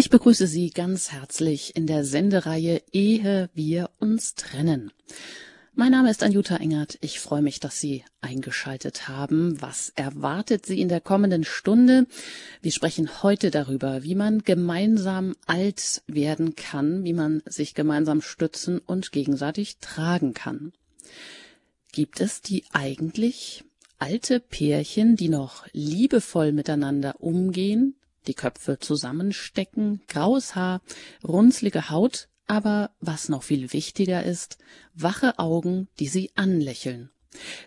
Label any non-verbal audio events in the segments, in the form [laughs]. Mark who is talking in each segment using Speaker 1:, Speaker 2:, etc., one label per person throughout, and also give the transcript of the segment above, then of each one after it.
Speaker 1: Ich begrüße Sie ganz herzlich in der Sendereihe Ehe wir uns trennen. Mein Name ist Anjuta Engert. Ich freue mich, dass Sie eingeschaltet haben. Was erwartet Sie in der kommenden Stunde? Wir sprechen heute darüber, wie man gemeinsam alt werden kann, wie man sich gemeinsam stützen und gegenseitig tragen kann. Gibt es die eigentlich alte Pärchen, die noch liebevoll miteinander umgehen, die Köpfe zusammenstecken, graues Haar, runzlige Haut, aber was noch viel wichtiger ist, wache Augen, die sie anlächeln.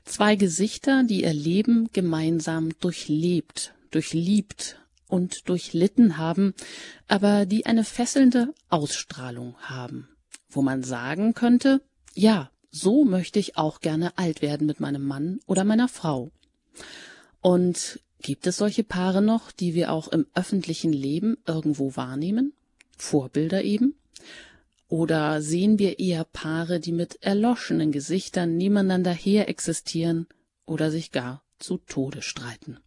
Speaker 1: Zwei Gesichter, die ihr Leben gemeinsam durchlebt, durchliebt und durchlitten haben, aber die eine fesselnde Ausstrahlung haben, wo man sagen könnte, ja, so möchte ich auch gerne alt werden mit meinem Mann oder meiner Frau. Und Gibt es solche Paare noch, die wir auch im öffentlichen Leben irgendwo wahrnehmen? Vorbilder eben? Oder sehen wir eher Paare, die mit erloschenen Gesichtern nebeneinander her existieren oder sich gar zu Tode streiten?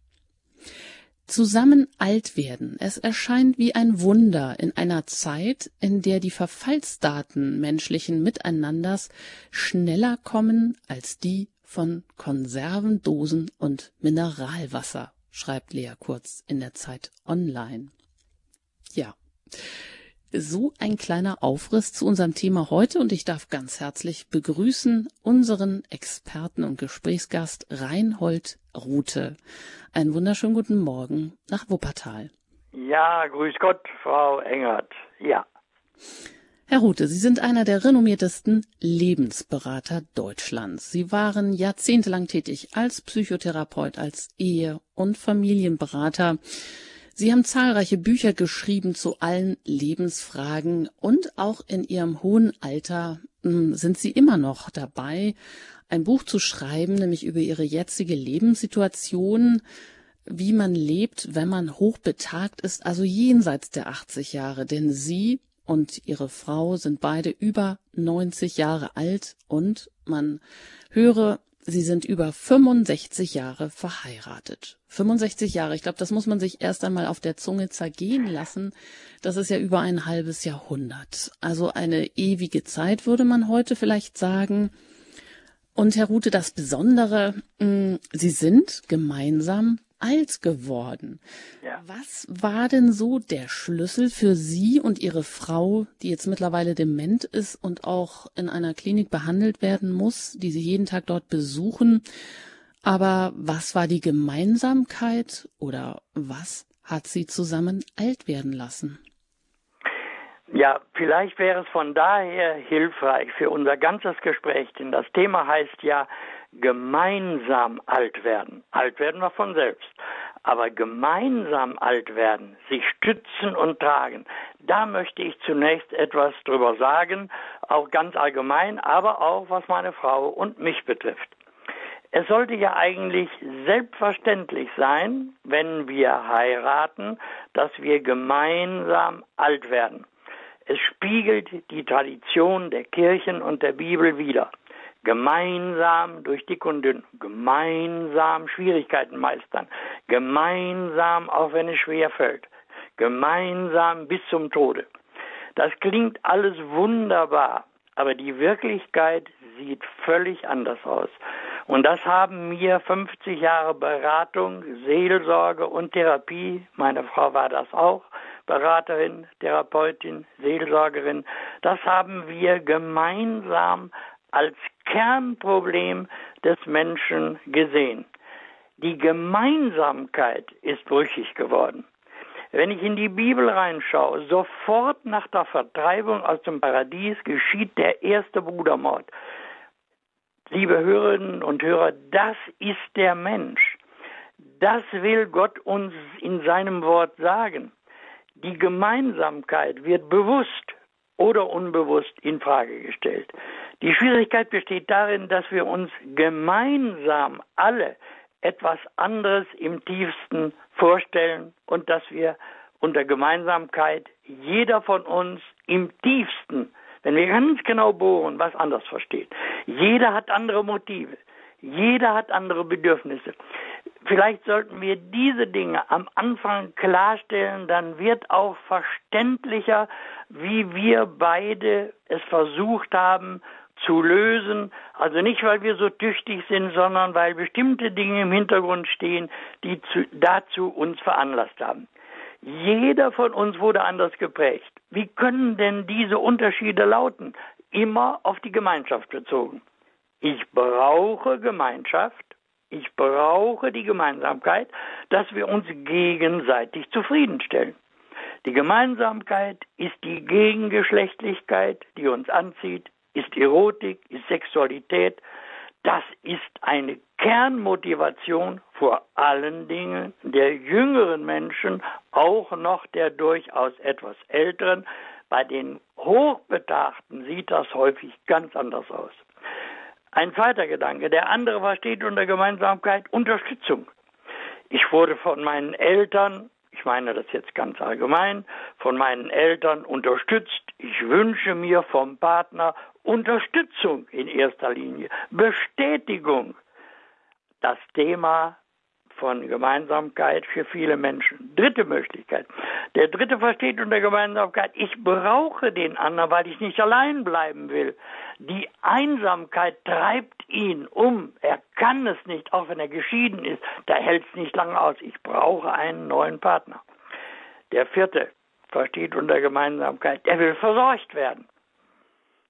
Speaker 1: Zusammen alt werden, es erscheint wie ein Wunder in einer Zeit, in der die Verfallsdaten menschlichen Miteinanders schneller kommen als die von Konservendosen und Mineralwasser schreibt Lea Kurz in der Zeit online. Ja. So ein kleiner Aufriss zu unserem Thema heute und ich darf ganz herzlich begrüßen unseren Experten und Gesprächsgast Reinhold Rute. Einen wunderschönen guten Morgen nach Wuppertal.
Speaker 2: Ja, grüß Gott, Frau Engert. Ja.
Speaker 1: Herr Rute, Sie sind einer der renommiertesten Lebensberater Deutschlands. Sie waren jahrzehntelang tätig als Psychotherapeut, als Ehe- und Familienberater. Sie haben zahlreiche Bücher geschrieben zu allen Lebensfragen und auch in Ihrem hohen Alter hm, sind Sie immer noch dabei, ein Buch zu schreiben, nämlich über Ihre jetzige Lebenssituation, wie man lebt, wenn man hochbetagt ist, also jenseits der 80 Jahre. Denn Sie und ihre Frau sind beide über 90 Jahre alt und man höre, sie sind über 65 Jahre verheiratet. 65 Jahre, ich glaube, das muss man sich erst einmal auf der Zunge zergehen lassen. Das ist ja über ein halbes Jahrhundert. Also eine ewige Zeit, würde man heute vielleicht sagen. Und Herr Rute, das Besondere, mm, Sie sind gemeinsam alt geworden. Ja. Was war denn so der Schlüssel für Sie und Ihre Frau, die jetzt mittlerweile dement ist und auch in einer Klinik behandelt werden muss, die Sie jeden Tag dort besuchen? Aber was war die Gemeinsamkeit oder was hat Sie zusammen alt werden lassen?
Speaker 2: Ja, vielleicht wäre es von daher hilfreich für unser ganzes Gespräch, denn das Thema heißt ja gemeinsam alt werden. Alt werden wir von selbst. Aber gemeinsam alt werden, sich stützen und tragen, da möchte ich zunächst etwas drüber sagen, auch ganz allgemein, aber auch was meine Frau und mich betrifft. Es sollte ja eigentlich selbstverständlich sein, wenn wir heiraten, dass wir gemeinsam alt werden. Es spiegelt die Tradition der Kirchen und der Bibel wider gemeinsam durch dick und dünn, gemeinsam Schwierigkeiten meistern, gemeinsam, auch wenn es schwer fällt, gemeinsam bis zum Tode. Das klingt alles wunderbar, aber die Wirklichkeit sieht völlig anders aus. Und das haben mir 50 Jahre Beratung, Seelsorge und Therapie, meine Frau war das auch, Beraterin, Therapeutin, Seelsorgerin, das haben wir gemeinsam als Kernproblem des Menschen gesehen. Die Gemeinsamkeit ist brüchig geworden. Wenn ich in die Bibel reinschaue, sofort nach der Vertreibung aus dem Paradies geschieht der erste Brudermord. Liebe Hörerinnen und Hörer, das ist der Mensch. Das will Gott uns in seinem Wort sagen. Die Gemeinsamkeit wird bewusst oder unbewusst in Frage gestellt. Die Schwierigkeit besteht darin, dass wir uns gemeinsam alle etwas anderes im tiefsten vorstellen und dass wir unter Gemeinsamkeit jeder von uns im tiefsten, wenn wir ganz genau bohren, was anders versteht. Jeder hat andere Motive. Jeder hat andere Bedürfnisse. vielleicht sollten wir diese Dinge am Anfang klarstellen, dann wird auch verständlicher, wie wir beide es versucht haben zu lösen. Also nicht, weil wir so tüchtig sind, sondern weil bestimmte Dinge im Hintergrund stehen, die zu, dazu uns veranlasst haben. Jeder von uns wurde anders geprägt. Wie können denn diese Unterschiede lauten? Immer auf die Gemeinschaft bezogen. Ich brauche Gemeinschaft, ich brauche die Gemeinsamkeit, dass wir uns gegenseitig zufriedenstellen. Die Gemeinsamkeit ist die Gegengeschlechtlichkeit, die uns anzieht, ist Erotik, ist Sexualität. Das ist eine Kernmotivation vor allen Dingen der jüngeren Menschen, auch noch der durchaus etwas älteren. Bei den Hochbetagten sieht das häufig ganz anders aus. Ein zweiter Gedanke. Der andere versteht unter Gemeinsamkeit Unterstützung. Ich wurde von meinen Eltern ich meine das jetzt ganz allgemein, von meinen Eltern unterstützt. Ich wünsche mir vom Partner Unterstützung in erster Linie, Bestätigung. Das Thema von Gemeinsamkeit für viele Menschen. Dritte Möglichkeit. Der dritte versteht unter Gemeinsamkeit, ich brauche den anderen, weil ich nicht allein bleiben will. Die Einsamkeit treibt ihn um. Er kann es nicht, auch wenn er geschieden ist. Da hält es nicht lange aus. Ich brauche einen neuen Partner. Der vierte versteht unter Gemeinsamkeit, er will versorgt werden.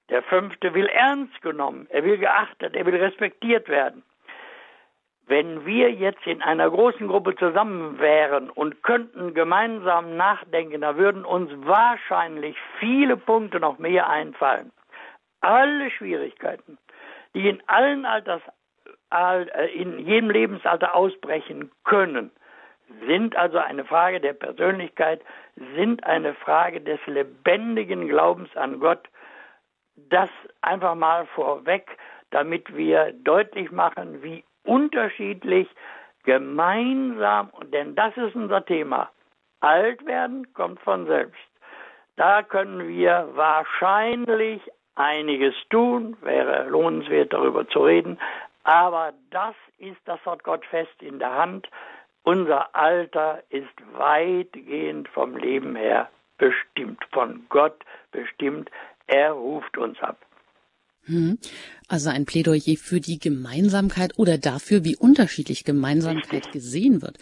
Speaker 2: Der fünfte will ernst genommen, er will geachtet, er will respektiert werden. Wenn wir jetzt in einer großen Gruppe zusammen wären und könnten gemeinsam nachdenken, da würden uns wahrscheinlich viele Punkte noch mehr einfallen. Alle Schwierigkeiten, die in allen Alters, äh, in jedem Lebensalter ausbrechen können, sind also eine Frage der Persönlichkeit, sind eine Frage des lebendigen Glaubens an Gott. Das einfach mal vorweg, damit wir deutlich machen, wie unterschiedlich gemeinsam, denn das ist unser Thema. Alt werden kommt von selbst. Da können wir wahrscheinlich einiges tun, wäre lohnenswert darüber zu reden, aber das ist, das hat Gott fest in der Hand. Unser Alter ist weitgehend vom Leben her bestimmt, von Gott bestimmt. Er ruft uns ab.
Speaker 1: Hm. Also ein Plädoyer für die Gemeinsamkeit oder dafür, wie unterschiedlich Gemeinsamkeit gesehen wird.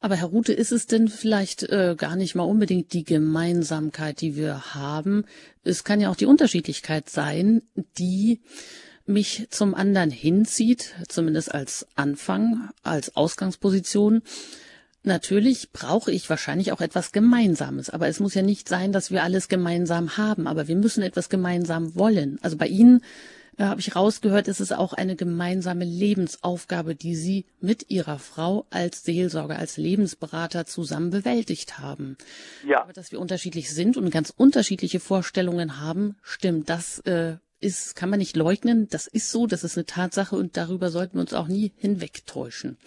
Speaker 1: Aber Herr Rute, ist es denn vielleicht äh, gar nicht mal unbedingt die Gemeinsamkeit, die wir haben? Es kann ja auch die Unterschiedlichkeit sein, die mich zum anderen hinzieht, zumindest als Anfang, als Ausgangsposition. Natürlich brauche ich wahrscheinlich auch etwas Gemeinsames, aber es muss ja nicht sein, dass wir alles gemeinsam haben, aber wir müssen etwas gemeinsam wollen. Also bei Ihnen äh, habe ich rausgehört, ist es auch eine gemeinsame Lebensaufgabe, die Sie mit Ihrer Frau als Seelsorger, als Lebensberater zusammen bewältigt haben. Ja. Aber dass wir unterschiedlich sind und ganz unterschiedliche Vorstellungen haben, stimmt. Das äh, ist, kann man nicht leugnen. Das ist so, das ist eine Tatsache und darüber sollten wir uns auch nie hinwegtäuschen.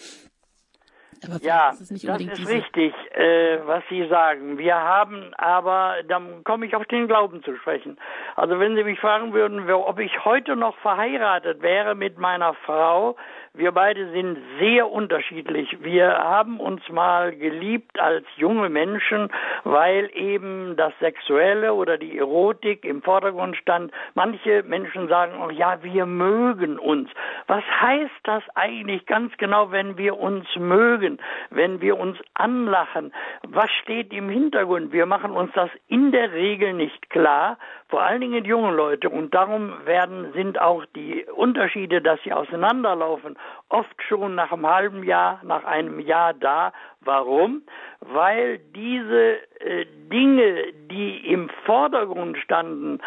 Speaker 2: Aber ja, ist das ist diese... richtig, äh, was Sie sagen. Wir haben aber, dann komme ich auf den Glauben zu sprechen. Also wenn Sie mich fragen würden, ob ich heute noch verheiratet wäre mit meiner Frau, wir beide sind sehr unterschiedlich. Wir haben uns mal geliebt als junge Menschen, weil eben das Sexuelle oder die Erotik im Vordergrund stand. Manche Menschen sagen auch, ja, wir mögen uns. Was heißt das eigentlich ganz genau, wenn wir uns mögen, wenn wir uns anlachen? Was steht im Hintergrund? Wir machen uns das in der Regel nicht klar, vor allen Dingen junge Leute. Und darum werden, sind auch die Unterschiede, dass sie auseinanderlaufen, oft schon nach einem halben Jahr, nach einem Jahr da. Warum? Weil diese äh, Dinge, die im Vordergrund standen,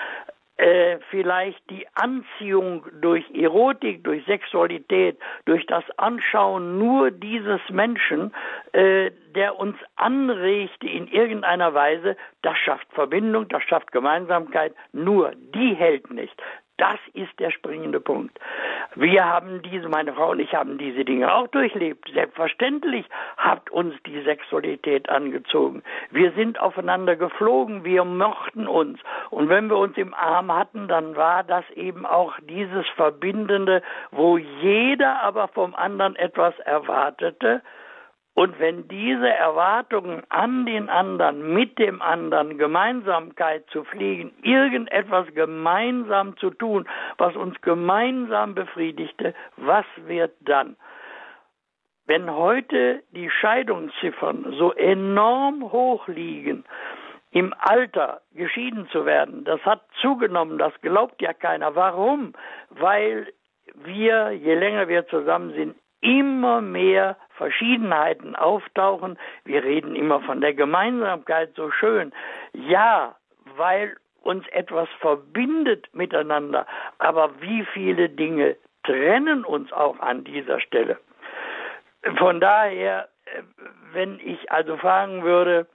Speaker 2: äh, vielleicht die Anziehung durch Erotik, durch Sexualität, durch das Anschauen nur dieses Menschen, äh, der uns anregt in irgendeiner Weise, das schafft Verbindung, das schafft Gemeinsamkeit, nur die hält nicht. Das ist der springende Punkt. Wir haben diese, meine Frau und ich haben diese Dinge auch durchlebt. Selbstverständlich hat uns die Sexualität angezogen. Wir sind aufeinander geflogen, wir mochten uns. Und wenn wir uns im Arm hatten, dann war das eben auch dieses Verbindende, wo jeder aber vom anderen etwas erwartete. Und wenn diese Erwartungen an den anderen, mit dem anderen, Gemeinsamkeit zu pflegen, irgendetwas gemeinsam zu tun, was uns gemeinsam befriedigte, was wird dann? Wenn heute die Scheidungsziffern so enorm hoch liegen, im Alter geschieden zu werden, das hat zugenommen, das glaubt ja keiner. Warum? Weil wir, je länger wir zusammen sind, immer mehr Verschiedenheiten auftauchen. Wir reden immer von der Gemeinsamkeit so schön. Ja, weil uns etwas verbindet miteinander, aber wie viele Dinge trennen uns auch an dieser Stelle. Von daher, äh, wenn ich also fragen würde,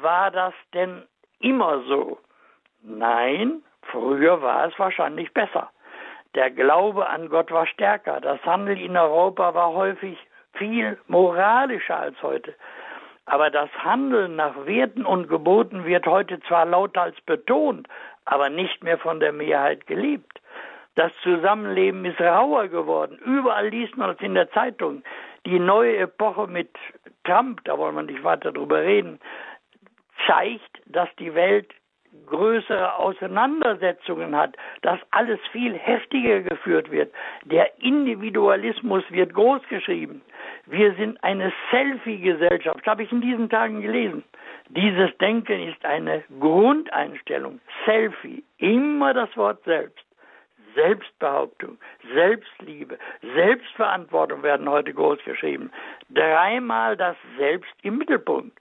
Speaker 2: war das denn immer so? Nein, früher war es wahrscheinlich besser. Der Glaube an Gott war stärker. Das Handeln in Europa war häufig viel moralischer als heute. Aber das Handeln nach Werten und Geboten wird heute zwar lauter als betont, aber nicht mehr von der Mehrheit gelebt. Das Zusammenleben ist rauer geworden. Überall liest man es in der Zeitung. Die neue Epoche mit Trump, da wollen wir nicht weiter drüber reden, zeigt, dass die Welt größere Auseinandersetzungen hat, dass alles viel heftiger geführt wird. Der Individualismus wird großgeschrieben. Wir sind eine Selfie-Gesellschaft, habe ich in diesen Tagen gelesen. Dieses Denken ist eine Grundeinstellung. Selfie, immer das Wort selbst. Selbstbehauptung, Selbstliebe, Selbstverantwortung werden heute großgeschrieben. Dreimal das Selbst im Mittelpunkt.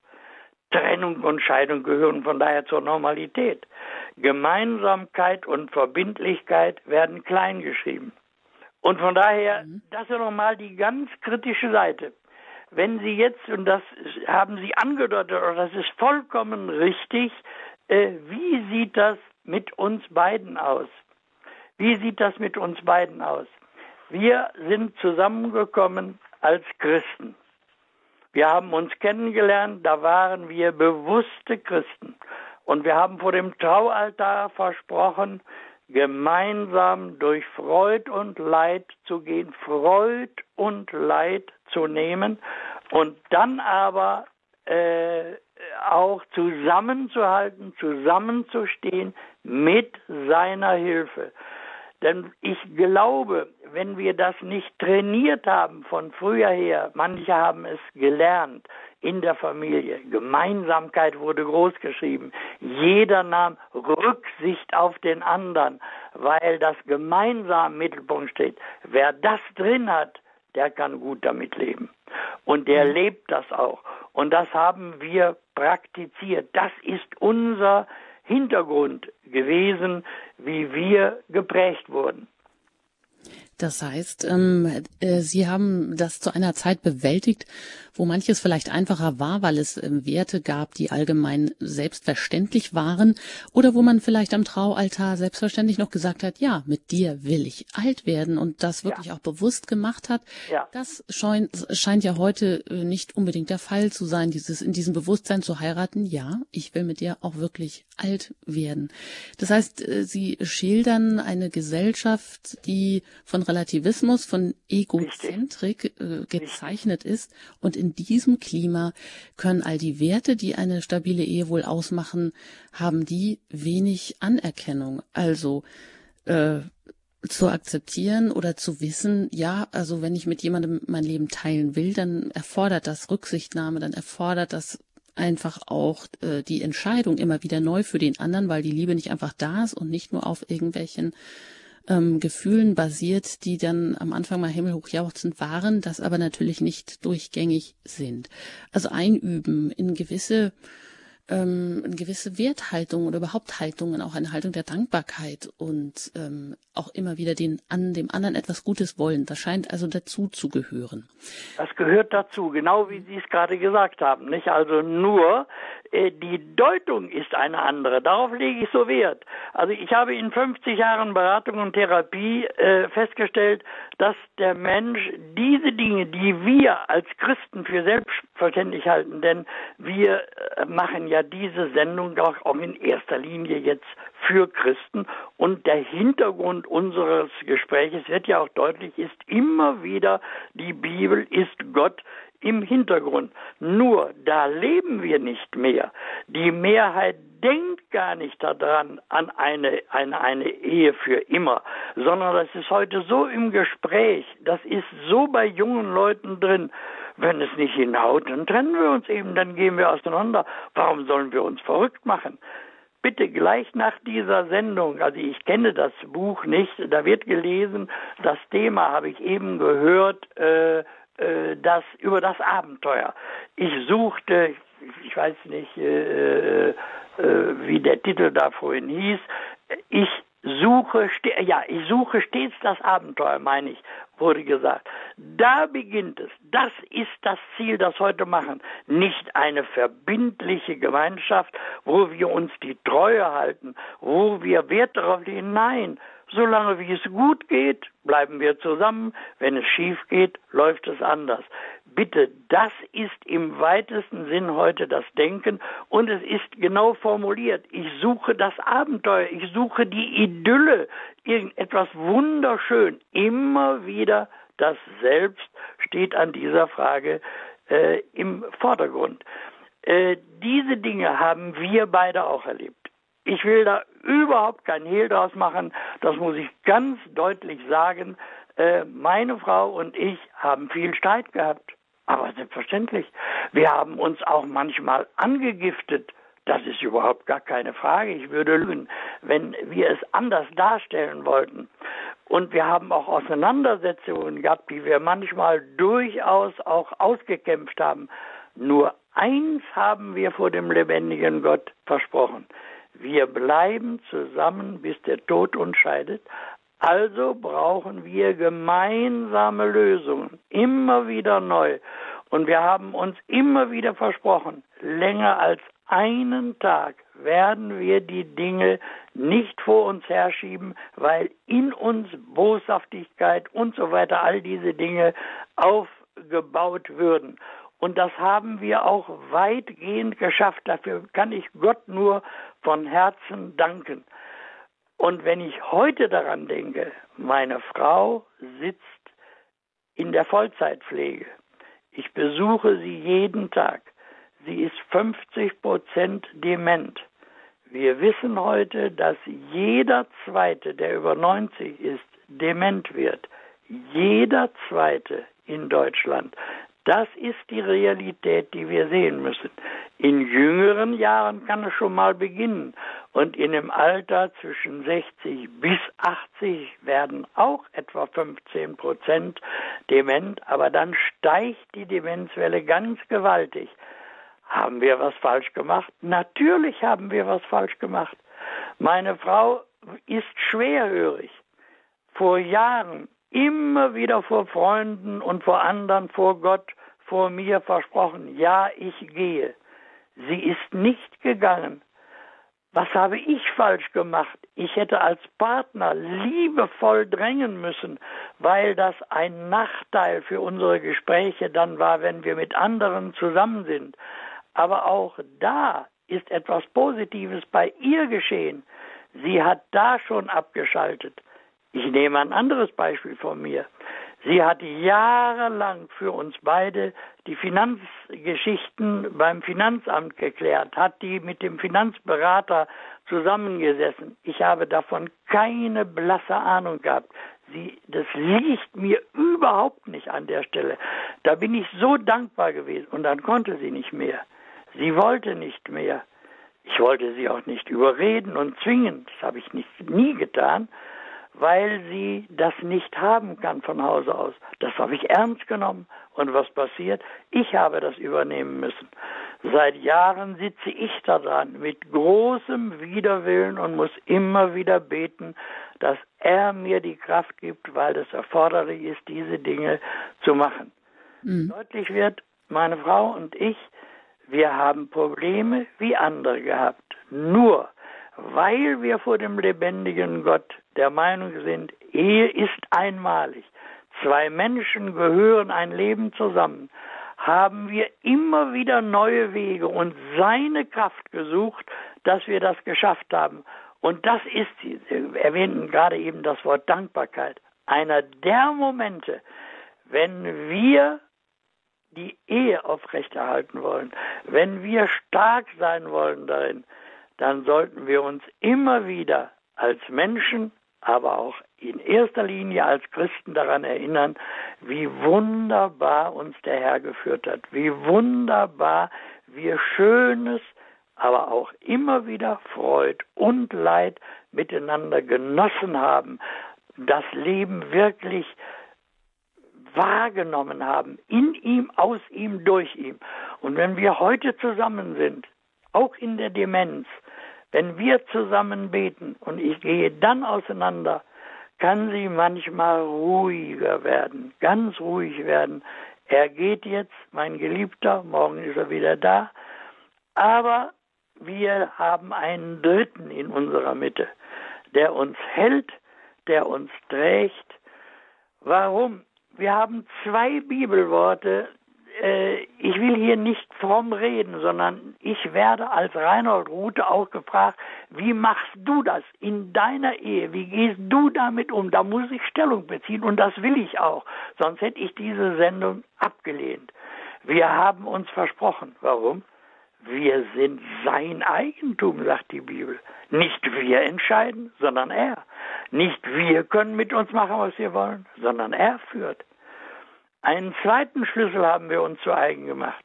Speaker 2: Trennung und Scheidung gehören von daher zur Normalität. Gemeinsamkeit und Verbindlichkeit werden kleingeschrieben. Und von daher, mhm. das ist nochmal die ganz kritische Seite. Wenn Sie jetzt, und das haben Sie angedeutet, oder das ist vollkommen richtig, äh, wie sieht das mit uns beiden aus? Wie sieht das mit uns beiden aus? Wir sind zusammengekommen als Christen. Wir haben uns kennengelernt, da waren wir bewusste Christen. Und wir haben vor dem Traualtar versprochen, gemeinsam durch Freud und Leid zu gehen, Freud und Leid zu nehmen und dann aber äh, auch zusammenzuhalten, zusammenzustehen mit seiner Hilfe. Denn ich glaube, wenn wir das nicht trainiert haben von früher her, manche haben es gelernt in der Familie, Gemeinsamkeit wurde großgeschrieben, jeder nahm Rücksicht auf den anderen, weil das gemeinsam im Mittelpunkt steht. Wer das drin hat, der kann gut damit leben. Und der mhm. lebt das auch. Und das haben wir praktiziert. Das ist unser Hintergrund gewesen, wie wir geprägt wurden.
Speaker 1: Das heißt, ähm, äh, Sie haben das zu einer Zeit bewältigt, wo manches vielleicht einfacher war, weil es ähm, Werte gab, die allgemein selbstverständlich waren, oder wo man vielleicht am Traualtar selbstverständlich noch gesagt hat, ja, mit dir will ich alt werden und das wirklich ja. auch bewusst gemacht hat. Ja. Das scheint, scheint ja heute äh, nicht unbedingt der Fall zu sein, dieses in diesem Bewusstsein zu heiraten, ja, ich will mit dir auch wirklich alt werden. Das heißt, äh, Sie schildern eine Gesellschaft, die von Relativismus, von Egozentrik äh, gezeichnet Richtig. ist und in diesem Klima können all die Werte, die eine stabile Ehe wohl ausmachen, haben die wenig Anerkennung. Also äh, zu akzeptieren oder zu wissen, ja, also wenn ich mit jemandem mein Leben teilen will, dann erfordert das Rücksichtnahme, dann erfordert das einfach auch äh, die Entscheidung immer wieder neu für den anderen, weil die Liebe nicht einfach da ist und nicht nur auf irgendwelchen ähm, Gefühlen basiert, die dann am Anfang mal himmelhoch jauchzend waren, das aber natürlich nicht durchgängig sind. Also einüben in gewisse ähm, eine gewisse Werthaltung oder überhaupt Haltungen, auch eine Haltung der Dankbarkeit und ähm, auch immer wieder den an dem anderen etwas Gutes wollen. Das scheint also dazu zu gehören.
Speaker 2: Das gehört dazu, genau wie Sie es gerade gesagt haben. Nicht also nur äh, die Deutung ist eine andere. Darauf lege ich so Wert. Also ich habe in 50 Jahren Beratung und Therapie äh, festgestellt, dass der Mensch diese Dinge, die wir als Christen für selbstverständlich halten, denn wir äh, machen ja ja diese Sendung doch auch in erster Linie jetzt für Christen und der Hintergrund unseres Gespräches wird ja auch deutlich, ist immer wieder die Bibel ist Gott im Hintergrund. Nur da leben wir nicht mehr. Die Mehrheit denkt gar nicht daran, an eine, eine, eine Ehe für immer, sondern das ist heute so im Gespräch, das ist so bei jungen Leuten drin. Wenn es nicht hinhaut, dann trennen wir uns eben, dann gehen wir auseinander. Warum sollen wir uns verrückt machen? Bitte gleich nach dieser Sendung, also ich kenne das Buch nicht, da wird gelesen, das Thema habe ich eben gehört, äh, äh, das über das Abenteuer. Ich suchte, ich weiß nicht, äh, äh, wie der Titel da vorhin hieß, ich suche, ja, ich suche stets das Abenteuer, meine ich, wurde gesagt. Da beginnt es. Das ist das Ziel, das heute machen. Nicht eine verbindliche Gemeinschaft, wo wir uns die Treue halten, wo wir Wert darauf legen. Nein, Solange wie es gut geht, bleiben wir zusammen. Wenn es schief geht, läuft es anders. Bitte, das ist im weitesten Sinn heute das Denken und es ist genau formuliert. Ich suche das Abenteuer, ich suche die Idylle, irgendetwas wunderschön. Immer wieder das Selbst steht an dieser Frage äh, im Vordergrund. Äh, diese Dinge haben wir beide auch erlebt. Ich will da überhaupt kein Hehl draus machen. Das muss ich ganz deutlich sagen. Äh, meine Frau und ich haben viel Streit gehabt. Aber selbstverständlich. Wir haben uns auch manchmal angegiftet. Das ist überhaupt gar keine Frage. Ich würde lügen, wenn wir es anders darstellen wollten. Und wir haben auch Auseinandersetzungen gehabt, die wir manchmal durchaus auch ausgekämpft haben. Nur eins haben wir vor dem lebendigen Gott versprochen. Wir bleiben zusammen, bis der Tod uns scheidet. Also brauchen wir gemeinsame Lösungen, immer wieder neu. Und wir haben uns immer wieder versprochen, länger als einen Tag werden wir die Dinge nicht vor uns herschieben, weil in uns Boshaftigkeit und so weiter, all diese Dinge aufgebaut würden. Und das haben wir auch weitgehend geschafft. Dafür kann ich Gott nur von Herzen danken. Und wenn ich heute daran denke, meine Frau sitzt in der Vollzeitpflege. Ich besuche sie jeden Tag. Sie ist 50 Prozent dement. Wir wissen heute, dass jeder Zweite, der über 90 ist, dement wird. Jeder Zweite in Deutschland. Das ist die Realität, die wir sehen müssen. In jüngeren Jahren kann es schon mal beginnen. Und in dem Alter zwischen 60 bis 80 werden auch etwa 15 Prozent dement, aber dann steigt die Demenzwelle ganz gewaltig. Haben wir was falsch gemacht? Natürlich haben wir was falsch gemacht. Meine Frau ist schwerhörig. Vor Jahren immer wieder vor Freunden und vor anderen, vor Gott vor mir versprochen, ja, ich gehe. Sie ist nicht gegangen. Was habe ich falsch gemacht? Ich hätte als Partner liebevoll drängen müssen, weil das ein Nachteil für unsere Gespräche dann war, wenn wir mit anderen zusammen sind. Aber auch da ist etwas Positives bei ihr geschehen. Sie hat da schon abgeschaltet. Ich nehme ein anderes Beispiel von mir. Sie hat jahrelang für uns beide die Finanzgeschichten beim Finanzamt geklärt, hat die mit dem Finanzberater zusammengesessen. Ich habe davon keine blasse Ahnung gehabt. Sie, das liegt mir überhaupt nicht an der Stelle. Da bin ich so dankbar gewesen und dann konnte sie nicht mehr. Sie wollte nicht mehr. Ich wollte sie auch nicht überreden und zwingen. Das habe ich nicht, nie getan weil sie das nicht haben kann von Hause aus. Das habe ich ernst genommen. Und was passiert? Ich habe das übernehmen müssen. Seit Jahren sitze ich da dran mit großem Widerwillen und muss immer wieder beten, dass er mir die Kraft gibt, weil es erforderlich ist, diese Dinge zu machen. Mhm. Deutlich wird, meine Frau und ich, wir haben Probleme wie andere gehabt. Nur weil wir vor dem lebendigen Gott der Meinung sind, Ehe ist einmalig. Zwei Menschen gehören ein Leben zusammen, haben wir immer wieder neue Wege und seine Kraft gesucht, dass wir das geschafft haben. Und das ist, Sie erwähnten gerade eben das Wort Dankbarkeit, einer der Momente, wenn wir die Ehe aufrechterhalten wollen, wenn wir stark sein wollen darin, dann sollten wir uns immer wieder als Menschen, aber auch in erster Linie als Christen daran erinnern, wie wunderbar uns der Herr geführt hat, wie wunderbar wir Schönes, aber auch immer wieder Freud und Leid miteinander genossen haben, das Leben wirklich wahrgenommen haben, in ihm, aus ihm, durch ihm. Und wenn wir heute zusammen sind, auch in der Demenz, wenn wir zusammen beten und ich gehe dann auseinander, kann sie manchmal ruhiger werden, ganz ruhig werden. Er geht jetzt, mein Geliebter, morgen ist er wieder da, aber wir haben einen Dritten in unserer Mitte, der uns hält, der uns trägt. Warum? Wir haben zwei Bibelworte. Äh, ich will hier nicht fromm reden, sondern ich werde als Reinhold Rute auch gefragt, wie machst du das in deiner Ehe? Wie gehst du damit um? Da muss ich Stellung beziehen und das will ich auch. Sonst hätte ich diese Sendung abgelehnt. Wir haben uns versprochen. Warum? Wir sind sein Eigentum, sagt die Bibel. Nicht wir entscheiden, sondern er. Nicht wir können mit uns machen, was wir wollen, sondern er führt. Einen zweiten Schlüssel haben wir uns zu eigen gemacht.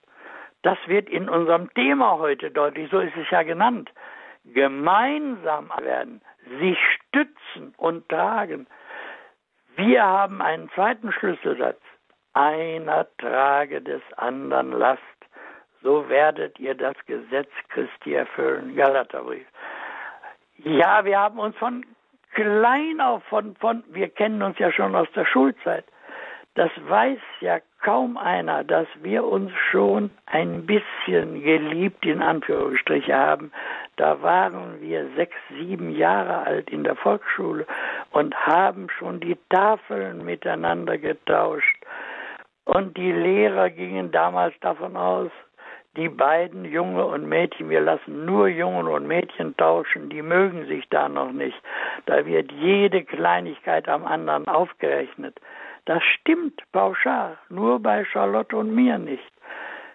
Speaker 2: Das wird in unserem Thema heute deutlich, so ist es ja genannt. Gemeinsam werden, sich stützen und tragen. Wir haben einen zweiten Schlüsselsatz. Einer trage des anderen Last. So werdet ihr das Gesetz Christi erfüllen. Galaterbrief. Ja, wir haben uns von klein auf, von, von, wir kennen uns ja schon aus der Schulzeit, das weiß ja kaum einer, dass wir uns schon ein bisschen geliebt in Anführungsstriche haben. Da waren wir sechs, sieben Jahre alt in der Volksschule und haben schon die Tafeln miteinander getauscht. Und die Lehrer gingen damals davon aus, die beiden Junge und Mädchen, wir lassen nur Jungen und Mädchen tauschen, die mögen sich da noch nicht. Da wird jede Kleinigkeit am anderen aufgerechnet. Das stimmt pauschal, nur bei Charlotte und mir nicht.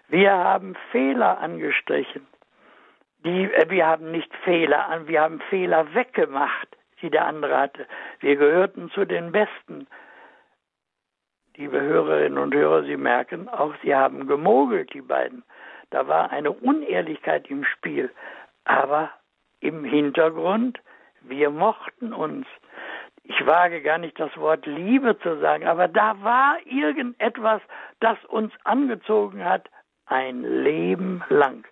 Speaker 2: Wir haben Fehler angestrichen. Die, äh, wir haben nicht Fehler an, wir haben Fehler weggemacht, die der andere hatte. Wir gehörten zu den Besten. Liebe Hörerinnen und Hörer, Sie merken, auch Sie haben gemogelt, die beiden. Da war eine Unehrlichkeit im Spiel. Aber im Hintergrund, wir mochten uns ich wage gar nicht das Wort Liebe zu sagen, aber da war irgendetwas, das uns angezogen hat, ein Leben lang.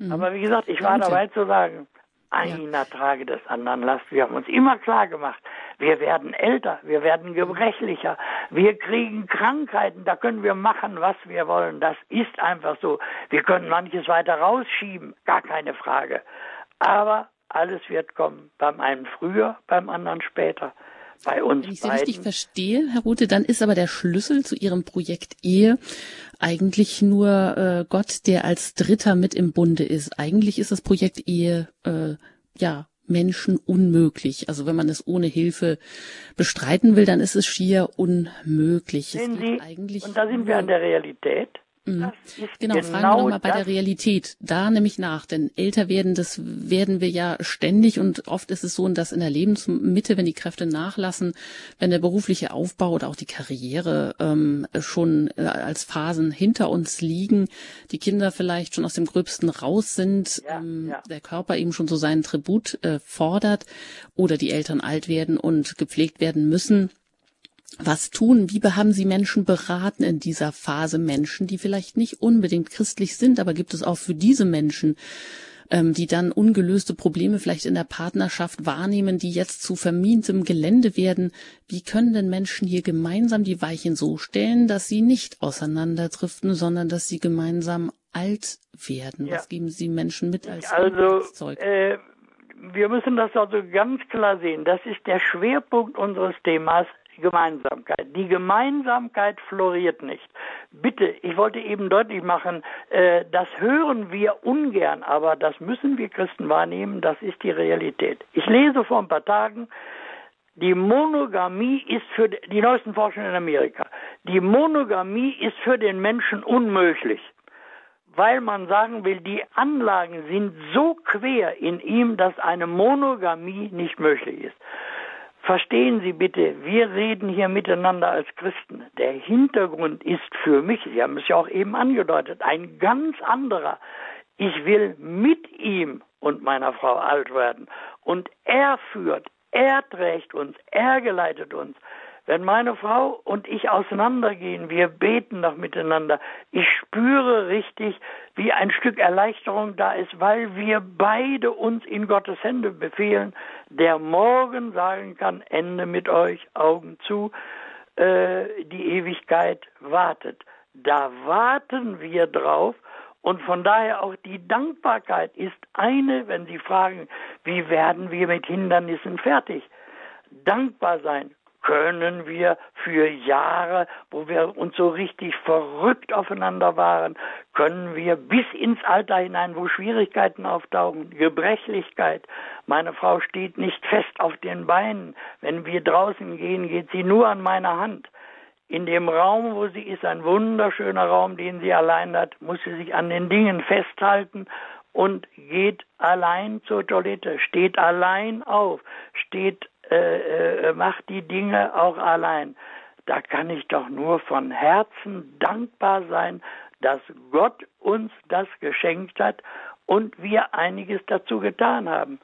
Speaker 2: Mhm. Aber wie gesagt, ich war dabei zu sagen, einer ja. trage des anderen Last. Wir haben uns immer klar gemacht, wir werden älter, wir werden gebrechlicher, wir kriegen Krankheiten, da können wir machen, was wir wollen. Das ist einfach so. Wir können manches weiter rausschieben, gar keine Frage. Aber alles wird kommen. Beim einen früher, beim anderen später bei uns.
Speaker 1: Wenn ich Sie beiden. richtig verstehe, Herr Rute, dann ist aber der Schlüssel zu Ihrem Projekt Ehe eigentlich nur äh, Gott, der als Dritter mit im Bunde ist. Eigentlich ist das Projekt Ehe äh, ja Menschen unmöglich. Also wenn man es ohne Hilfe bestreiten will, dann ist es schier unmöglich.
Speaker 2: Sehen Sie, eigentlich und da sind wir an der Realität.
Speaker 1: Mhm. Genau, genau, fragen wir nochmal bei der Realität. Da nämlich nach, denn älter werden, das werden wir ja ständig und oft ist es so, dass in der Lebensmitte, wenn die Kräfte nachlassen, wenn der berufliche Aufbau oder auch die Karriere ähm, schon äh, als Phasen hinter uns liegen, die Kinder vielleicht schon aus dem Gröbsten raus sind, ja, ähm, ja. der Körper eben schon so seinen Tribut äh, fordert oder die Eltern alt werden und gepflegt werden müssen was tun? Wie haben Sie Menschen beraten in dieser Phase? Menschen, die vielleicht nicht unbedingt christlich sind, aber gibt es auch für diese Menschen, ähm, die dann ungelöste Probleme vielleicht in der Partnerschaft wahrnehmen, die jetzt zu vermintem Gelände werden? Wie können denn Menschen hier gemeinsam die Weichen so stellen, dass sie nicht auseinanderdriften, sondern dass sie gemeinsam alt werden? Ja. Was geben Sie Menschen mit als
Speaker 2: also, Zeug? Äh wir müssen das also ganz klar sehen. Das ist der Schwerpunkt unseres Themas Gemeinsamkeit. Die Gemeinsamkeit floriert nicht. Bitte, ich wollte eben deutlich machen, äh, das hören wir ungern, aber das müssen wir Christen wahrnehmen, das ist die Realität. Ich lese vor ein paar Tagen, die Monogamie ist für die neuesten Forschungen in Amerika. Die Monogamie ist für den Menschen unmöglich, weil man sagen will, die Anlagen sind so quer in ihm, dass eine Monogamie nicht möglich ist. Verstehen Sie bitte, wir reden hier miteinander als Christen. Der Hintergrund ist für mich, Sie haben es ja auch eben angedeutet, ein ganz anderer. Ich will mit ihm und meiner Frau alt werden. Und er führt, er trägt uns, er geleitet uns. Wenn meine Frau und ich auseinandergehen, wir beten noch miteinander. Ich spüre richtig, wie ein Stück Erleichterung da ist, weil wir beide uns in Gottes Hände befehlen, der morgen sagen kann, Ende mit euch, Augen zu, äh, die Ewigkeit wartet. Da warten wir drauf und von daher auch die Dankbarkeit ist eine, wenn Sie fragen, wie werden wir mit Hindernissen fertig? Dankbar sein, können wir für Jahre, wo wir uns so richtig verrückt aufeinander waren, können wir bis ins Alter hinein, wo Schwierigkeiten auftauchen, Gebrechlichkeit. Meine Frau steht nicht fest auf den Beinen. Wenn wir draußen gehen, geht sie nur an meiner Hand. In dem Raum, wo sie ist, ein wunderschöner Raum, den sie allein hat, muss sie sich an den Dingen festhalten und geht allein zur Toilette, steht allein auf, steht äh, äh, macht die Dinge auch allein. Da kann ich doch nur von Herzen dankbar sein, dass Gott uns das geschenkt hat und wir einiges dazu getan haben.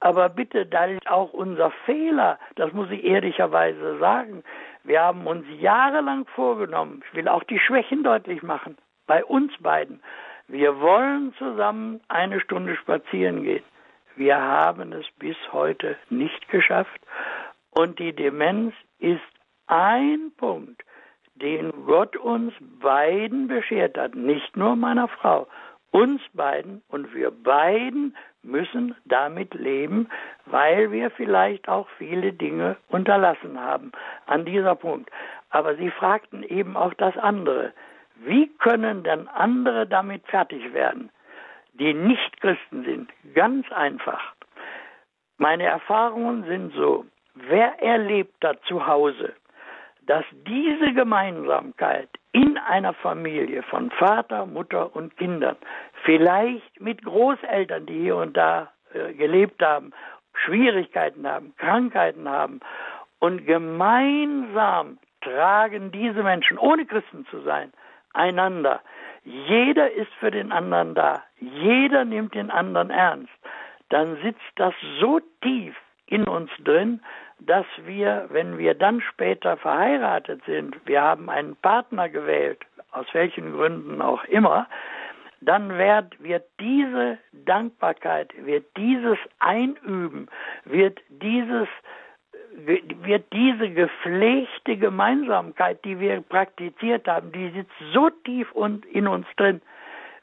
Speaker 2: Aber bitte, da ist auch unser Fehler, das muss ich ehrlicherweise sagen. Wir haben uns jahrelang vorgenommen, ich will auch die Schwächen deutlich machen, bei uns beiden. Wir wollen zusammen eine Stunde spazieren gehen. Wir haben es bis heute nicht geschafft. Und die Demenz ist ein Punkt, den Gott uns beiden beschert hat, nicht nur meiner Frau, uns beiden und wir beiden müssen damit leben, weil wir vielleicht auch viele Dinge unterlassen haben an dieser Punkt. Aber Sie fragten eben auch das andere. Wie können denn andere damit fertig werden? Die nicht Christen sind. Ganz einfach. Meine Erfahrungen sind so, wer erlebt da zu Hause, dass diese Gemeinsamkeit in einer Familie von Vater, Mutter und Kindern, vielleicht mit Großeltern, die hier und da äh, gelebt haben, Schwierigkeiten haben, Krankheiten haben und gemeinsam tragen diese Menschen, ohne Christen zu sein, einander. Jeder ist für den anderen da. Jeder nimmt den anderen ernst. Dann sitzt das so tief in uns drin, dass wir, wenn wir dann später verheiratet sind, wir haben einen Partner gewählt, aus welchen Gründen auch immer, dann wird, wird diese Dankbarkeit, wird dieses Einüben, wird dieses wird diese gepflegte Gemeinsamkeit, die wir praktiziert haben, die sitzt so tief in uns drin.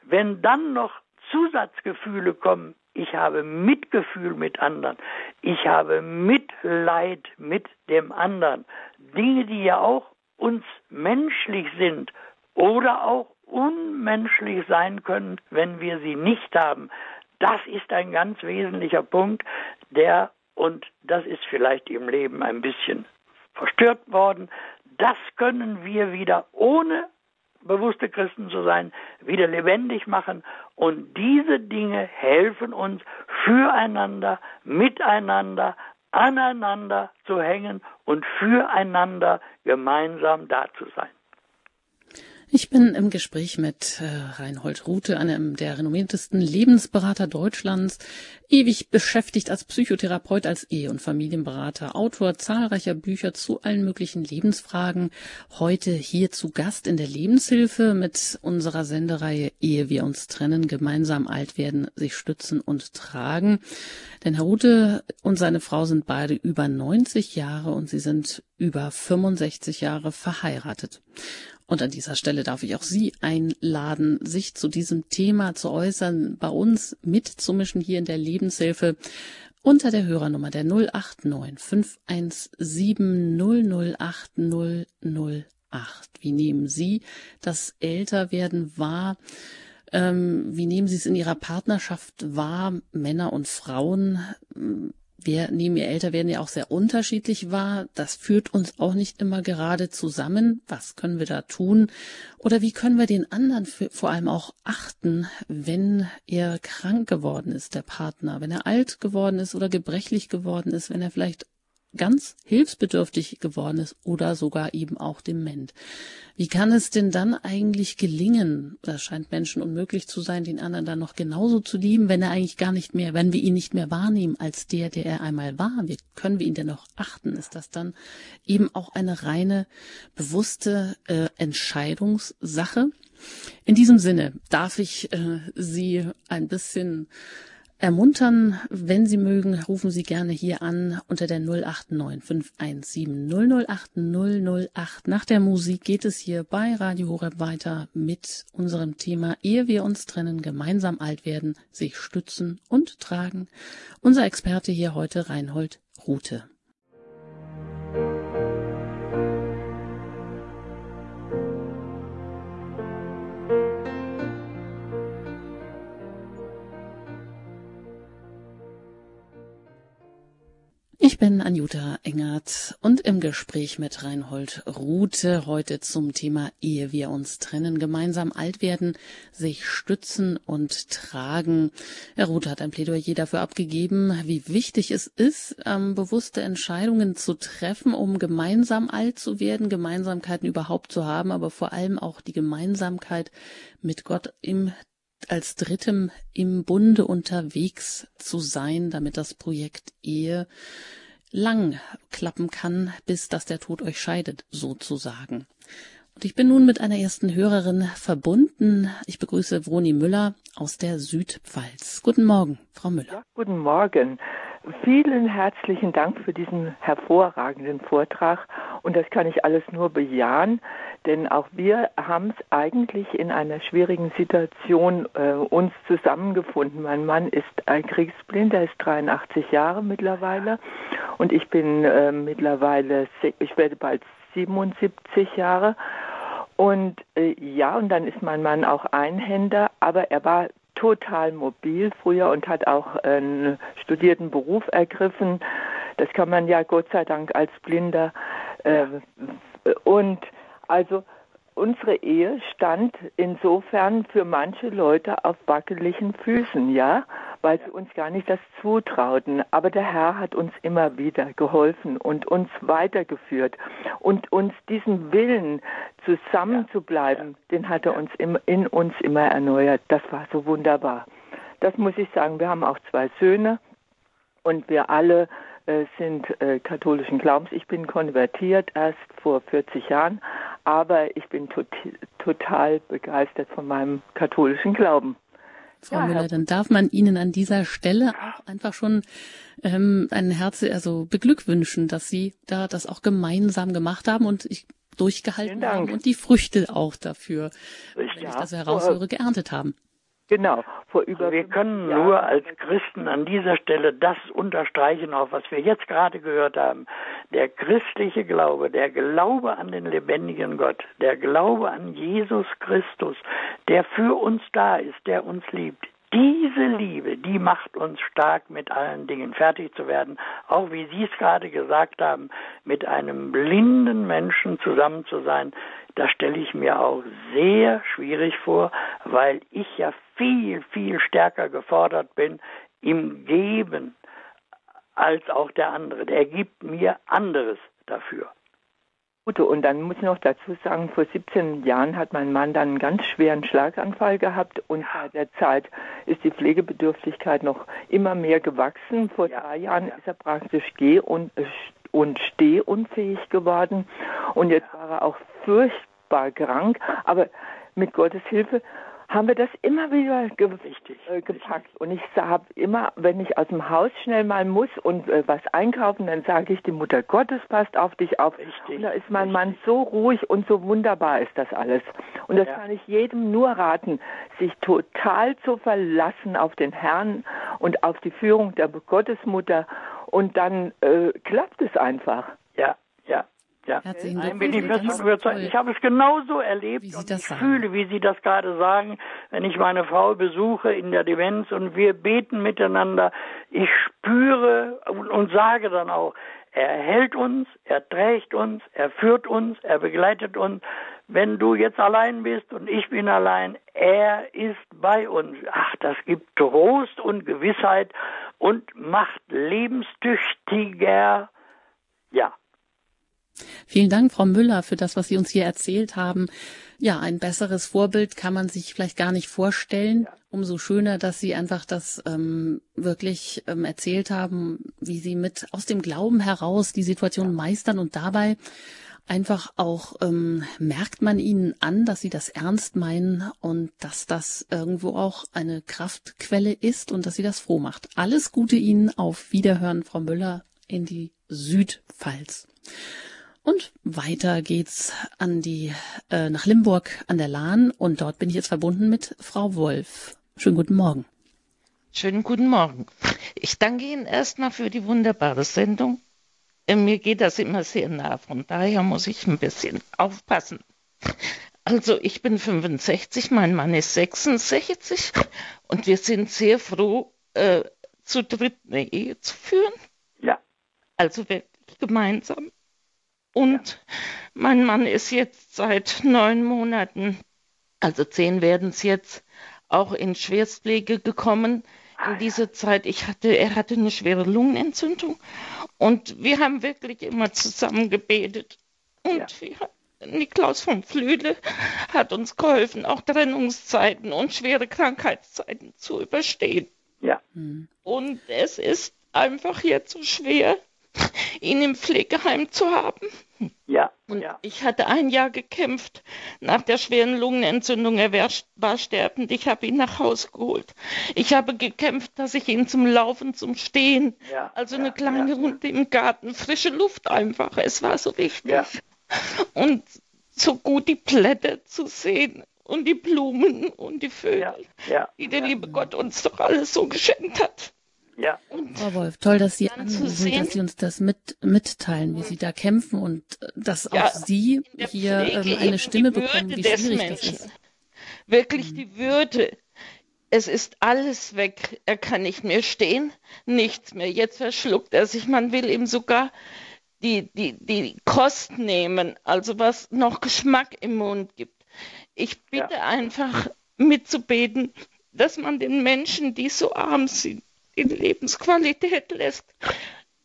Speaker 2: Wenn dann noch Zusatzgefühle kommen, ich habe Mitgefühl mit anderen, ich habe Mitleid mit dem anderen, Dinge, die ja auch uns menschlich sind oder auch unmenschlich sein können, wenn wir sie nicht haben. Das ist ein ganz wesentlicher Punkt, der und das ist vielleicht im Leben ein bisschen verstört worden. Das können wir wieder ohne bewusste Christen zu sein, wieder lebendig machen. Und diese Dinge helfen uns, füreinander, miteinander, aneinander zu hängen und füreinander gemeinsam da zu sein.
Speaker 1: Ich bin im Gespräch mit äh, Reinhold Rute, einem der renommiertesten Lebensberater Deutschlands, ewig beschäftigt als Psychotherapeut, als Ehe- und Familienberater, Autor zahlreicher Bücher zu allen möglichen Lebensfragen. Heute hier zu Gast in der Lebenshilfe mit unserer Sendereihe Ehe wir uns trennen, gemeinsam alt werden, sich stützen und tragen. Denn Herr Rute und seine Frau sind beide über 90 Jahre und sie sind über 65 Jahre verheiratet. Und an dieser Stelle darf ich auch Sie einladen, sich zu diesem Thema zu äußern, bei uns mitzumischen hier in der Lebenshilfe. unter der Hörernummer der 089 517 008 008. Wie nehmen Sie das Älterwerden wahr? Ähm, wie nehmen Sie es in Ihrer Partnerschaft wahr, Männer und Frauen? Wir nehmen ihr Älterwerden ja auch sehr unterschiedlich wahr. Das führt uns auch nicht immer gerade zusammen. Was können wir da tun? Oder wie können wir den anderen für, vor allem auch achten, wenn er krank geworden ist, der Partner, wenn er alt geworden ist oder gebrechlich geworden ist, wenn er vielleicht ganz hilfsbedürftig geworden ist oder sogar eben auch dement. Wie kann es denn dann eigentlich gelingen, das scheint Menschen unmöglich zu sein, den anderen dann noch genauso zu lieben, wenn er eigentlich gar nicht mehr, wenn wir ihn nicht mehr wahrnehmen als der, der er einmal war? Wie können wir ihn denn noch achten? Ist das dann eben auch eine reine, bewusste äh, Entscheidungssache? In diesem Sinne darf ich äh, Sie ein bisschen ermuntern. Wenn Sie mögen, rufen Sie gerne hier an unter der 089 517 008 008. Nach der Musik geht es hier bei Radio Horeb weiter mit unserem Thema Ehe wir uns trennen, gemeinsam alt werden, sich stützen und tragen. Unser Experte hier heute Reinhold Rute. Ich bin Anjuta Engert und im Gespräch mit Reinhold Rute heute zum Thema Ehe wir uns trennen, gemeinsam alt werden, sich stützen und tragen. Herr Rute hat ein Plädoyer dafür abgegeben, wie wichtig es ist, ähm, bewusste Entscheidungen zu treffen, um gemeinsam alt zu werden, Gemeinsamkeiten überhaupt zu haben, aber vor allem auch die Gemeinsamkeit mit Gott im als Drittem im Bunde unterwegs zu sein, damit das Projekt Ehe lang klappen kann, bis dass der Tod euch scheidet, sozusagen. Und ich bin nun mit einer ersten Hörerin verbunden. Ich begrüße Vroni Müller aus der Südpfalz. Guten Morgen, Frau Müller. Ja,
Speaker 3: guten Morgen. Vielen herzlichen Dank für diesen hervorragenden Vortrag. Und das kann ich alles nur bejahen, denn auch wir haben es eigentlich in einer schwierigen Situation äh, uns zusammengefunden. Mein Mann ist ein Kriegsblind, er ist 83 Jahre mittlerweile und ich bin äh, mittlerweile, ich werde bald 77 Jahre. Und äh, ja, und dann ist mein Mann auch Einhänder, aber er war total mobil früher und hat auch einen studierten Beruf ergriffen. Das kann man ja Gott sei Dank als Blinder. Äh, und also unsere Ehe stand insofern für manche Leute auf wackeligen Füßen, ja, weil sie uns gar nicht das zutrauten. Aber der Herr hat uns immer wieder geholfen und uns weitergeführt und uns diesen Willen, zusammen zu bleiben, den hat er uns im, in uns immer erneuert. Das war so wunderbar. Das muss ich sagen. Wir haben auch zwei Söhne und wir alle äh, sind äh, katholischen Glaubens. Ich bin konvertiert erst vor 40 Jahren, aber ich bin tot, total begeistert von meinem katholischen Glauben.
Speaker 1: Frau ja, Müller, dann darf man Ihnen an dieser Stelle auch einfach schon ähm, ein Herz also beglückwünschen, dass Sie da das auch gemeinsam gemacht haben und ich durchgehalten haben und die Früchte auch dafür, wenn ja, ich das heraushöre, geerntet haben.
Speaker 2: Genau, vor über also wir können Jahren. nur als Christen an dieser Stelle das unterstreichen, auch was wir jetzt gerade gehört haben. Der christliche Glaube, der Glaube an den lebendigen Gott, der Glaube an Jesus Christus, der für uns da ist, der uns liebt, diese Liebe, die macht uns stark, mit allen Dingen fertig zu werden. Auch wie Sie es gerade gesagt haben, mit einem blinden Menschen zusammen zu sein, das stelle ich mir auch sehr schwierig vor, weil ich ja viel, viel stärker gefordert bin im Geben als auch der andere. Der gibt mir anderes dafür.
Speaker 3: Gut, und dann muss ich noch dazu sagen, vor 17 Jahren hat mein Mann dann einen ganz schweren Schlaganfall gehabt und seit der Zeit ist die Pflegebedürftigkeit noch immer mehr gewachsen. Vor ja. drei Jahren ja. ist er praktisch geh- und, und stehunfähig geworden und jetzt war er auch furchtbar krank, aber mit Gottes Hilfe haben wir das immer wieder ge richtig, äh, gepackt. Richtig. Und ich habe immer, wenn ich aus dem Haus schnell mal muss und äh, was einkaufen, dann sage ich, die Mutter Gottes passt auf dich auf. Richtig. Und da ist mein richtig. Mann so ruhig und so wunderbar ist das alles. Und das ja. kann ich jedem nur raten, sich total zu verlassen auf den Herrn und auf die Führung der Gottesmutter. Und dann äh, klappt es einfach.
Speaker 2: Ja, ja. Ja, Herzlichen Nein, bin ich fest überzeugt. Ich habe es genauso erlebt und ich sagen? fühle, wie Sie das gerade sagen, wenn ich meine Frau besuche in der Demenz und wir beten miteinander. Ich spüre und, und sage dann auch, er hält uns, er trägt uns, er führt uns, er begleitet uns. Wenn du jetzt allein bist und ich bin allein, er ist bei uns. Ach, das gibt Trost und Gewissheit und macht lebenstüchtiger. Ja,
Speaker 1: Vielen Dank, Frau Müller, für das, was Sie uns hier erzählt haben. Ja, ein besseres Vorbild kann man sich vielleicht gar nicht vorstellen. Umso schöner, dass Sie einfach das ähm, wirklich ähm, erzählt haben, wie Sie mit aus dem Glauben heraus die Situation meistern und dabei einfach auch ähm, merkt man ihnen an, dass sie das ernst meinen und dass das irgendwo auch eine Kraftquelle ist und dass sie das froh macht. Alles Gute Ihnen auf Wiederhören, Frau Müller, in die Südpfalz. Und weiter geht's an die äh, nach Limburg an der Lahn und dort bin ich jetzt verbunden mit Frau Wolf. Schönen guten Morgen.
Speaker 4: Schönen guten Morgen. Ich danke Ihnen erstmal für die wunderbare Sendung. Äh, mir geht das immer sehr nah, von daher muss ich ein bisschen aufpassen. Also ich bin 65, mein Mann ist 66 und wir sind sehr froh, äh, zu dritt eine Ehe zu führen.
Speaker 2: Ja.
Speaker 4: Also wirklich gemeinsam. Und mein Mann ist jetzt seit neun Monaten, also zehn werden es jetzt, auch in Schwerstpflege gekommen. In dieser Zeit, ich hatte, er hatte eine schwere Lungenentzündung und wir haben wirklich immer zusammen gebetet. Und ja. Niklaus vom Flühle hat uns geholfen, auch Trennungszeiten und schwere Krankheitszeiten zu überstehen.
Speaker 2: Ja.
Speaker 4: Und es ist einfach jetzt so schwer, [laughs] ihn im Pflegeheim zu haben.
Speaker 2: Ja.
Speaker 4: Und
Speaker 2: ja.
Speaker 4: ich hatte ein Jahr gekämpft nach der schweren Lungenentzündung. Er war sterbend. Ich habe ihn nach Hause geholt. Ich habe gekämpft, dass ich ihn zum Laufen, zum Stehen,
Speaker 2: ja,
Speaker 4: also eine kleine Runde im Garten, frische Luft einfach. Es war so wichtig. [laughs] Und so gut die Blätter zu sehen und die Blumen und die Vögel, die der liebe Gott uns doch alles so geschenkt hat.
Speaker 2: Ja.
Speaker 1: Frau Wolf, toll, dass Sie anrufen, dass Sie uns das mit, mitteilen, wie Sie da kämpfen und äh, dass ja, auch Sie hier ähm, eine Stimme bekommen, wie schwierig Menschen. das ist.
Speaker 4: Wirklich mhm. die Würde. Es ist alles weg. Er kann nicht mehr stehen, nichts mehr. Jetzt verschluckt er sich. Man will ihm sogar die, die, die Kost nehmen, also was noch Geschmack im Mund gibt. Ich bitte ja. einfach mitzubeten, dass man den Menschen, die so arm sind, die Lebensqualität lässt,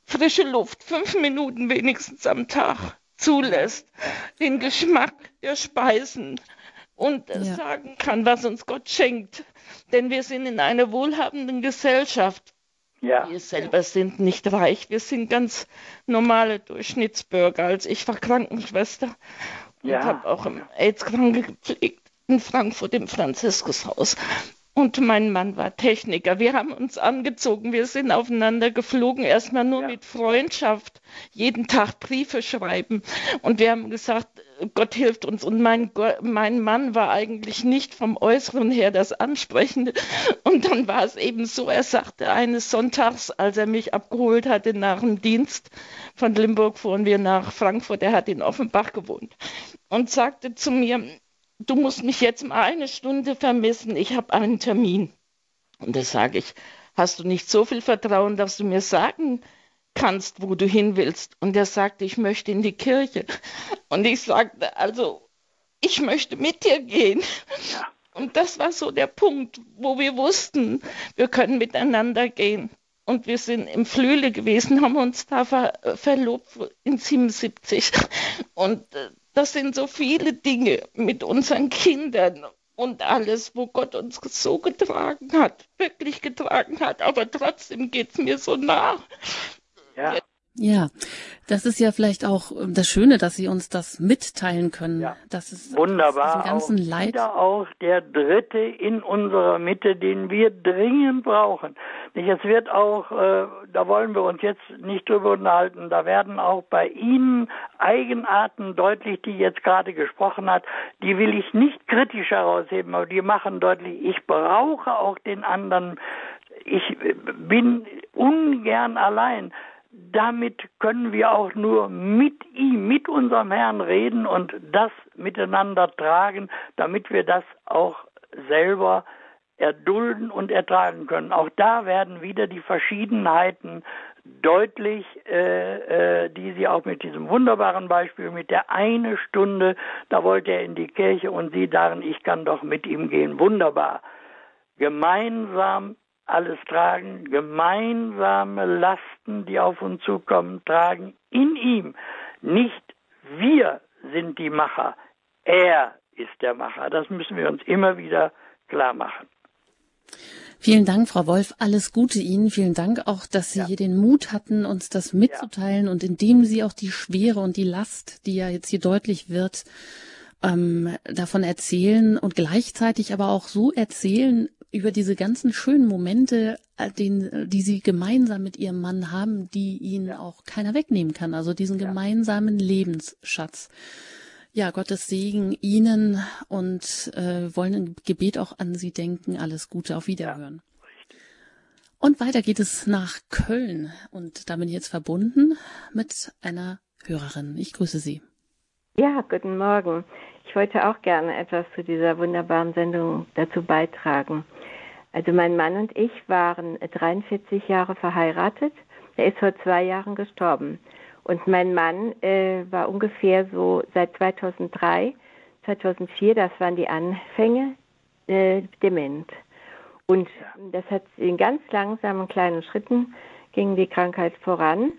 Speaker 4: frische Luft, fünf Minuten wenigstens am Tag zulässt, den Geschmack der Speisen und ja. sagen kann, was uns Gott schenkt. Denn wir sind in einer wohlhabenden Gesellschaft. Ja. Wir selber sind nicht reich, wir sind ganz normale Durchschnittsbürger. Also ich war Krankenschwester und ja. habe auch im AIDS-Kranke gepflegt in Frankfurt im Franziskushaus. Und mein Mann war Techniker. Wir haben uns angezogen, wir sind aufeinander geflogen, erstmal nur ja. mit Freundschaft, jeden Tag Briefe schreiben. Und wir haben gesagt, Gott hilft uns. Und mein, mein Mann war eigentlich nicht vom Äußeren her das Ansprechende. Und dann war es eben so, er sagte eines Sonntags, als er mich abgeholt hatte nach dem Dienst, von Limburg fuhren wir nach Frankfurt, er hat in Offenbach gewohnt, und sagte zu mir, du musst mich jetzt mal eine Stunde vermissen, ich habe einen Termin. Und da sage ich, hast du nicht so viel Vertrauen, dass du mir sagen kannst, wo du hin willst? Und er sagte, ich möchte in die Kirche. Und ich sagte, also, ich möchte mit dir gehen. Und das war so der Punkt, wo wir wussten, wir können miteinander gehen. Und wir sind im Flühle gewesen, haben uns da ver verlobt in 77. Und äh, das sind so viele Dinge mit unseren Kindern und alles, wo Gott uns so getragen hat, wirklich getragen hat, aber trotzdem geht es mir so nah.
Speaker 1: Ja. Ja, das ist ja vielleicht auch ähm, das Schöne, dass Sie uns das mitteilen können. Ja. Das ist
Speaker 2: wunderbar.
Speaker 1: Ganzen auch Leid.
Speaker 2: auch der Dritte in unserer Mitte, den wir dringend brauchen. Es wird auch, äh, da wollen wir uns jetzt nicht drüber unterhalten, da werden auch bei Ihnen Eigenarten deutlich, die jetzt gerade gesprochen hat. Die will ich nicht kritisch herausheben, aber die machen deutlich, ich brauche auch den anderen. Ich bin ungern allein damit können wir auch nur mit ihm, mit unserem Herrn reden und das miteinander tragen, damit wir das auch selber erdulden und ertragen können. Auch da werden wieder die Verschiedenheiten deutlich, äh, äh, die sie auch mit diesem wunderbaren Beispiel, mit der eine Stunde, da wollte er in die Kirche und sie darin, ich kann doch mit ihm gehen. Wunderbar. Gemeinsam alles tragen, gemeinsame Lasten, die auf uns zukommen, tragen in ihm. Nicht wir sind die Macher, er ist der Macher. Das müssen wir uns immer wieder klar machen.
Speaker 1: Vielen Dank, Frau Wolf. Alles Gute Ihnen. Vielen Dank auch, dass Sie ja. hier den Mut hatten, uns das mitzuteilen ja. und indem Sie auch die Schwere und die Last, die ja jetzt hier deutlich wird, ähm, davon erzählen und gleichzeitig aber auch so erzählen, über diese ganzen schönen Momente, äh, den, die sie gemeinsam mit ihrem Mann haben, die ihnen ja. auch keiner wegnehmen kann. Also diesen ja. gemeinsamen Lebensschatz. Ja, Gottes Segen Ihnen und äh, wollen im Gebet auch an Sie denken. Alles Gute, auf Wiederhören. Ja, und weiter geht es nach Köln und da bin ich jetzt verbunden mit einer Hörerin. Ich grüße Sie.
Speaker 5: Ja, guten Morgen. Ich wollte auch gerne etwas zu dieser wunderbaren Sendung dazu beitragen. Also mein Mann und ich waren 43 Jahre verheiratet. Er ist vor zwei Jahren gestorben. Und mein Mann äh, war ungefähr so seit 2003, 2004, das waren die Anfänge, äh, dement. Und das hat in ganz langsamen kleinen Schritten ging die Krankheit voran.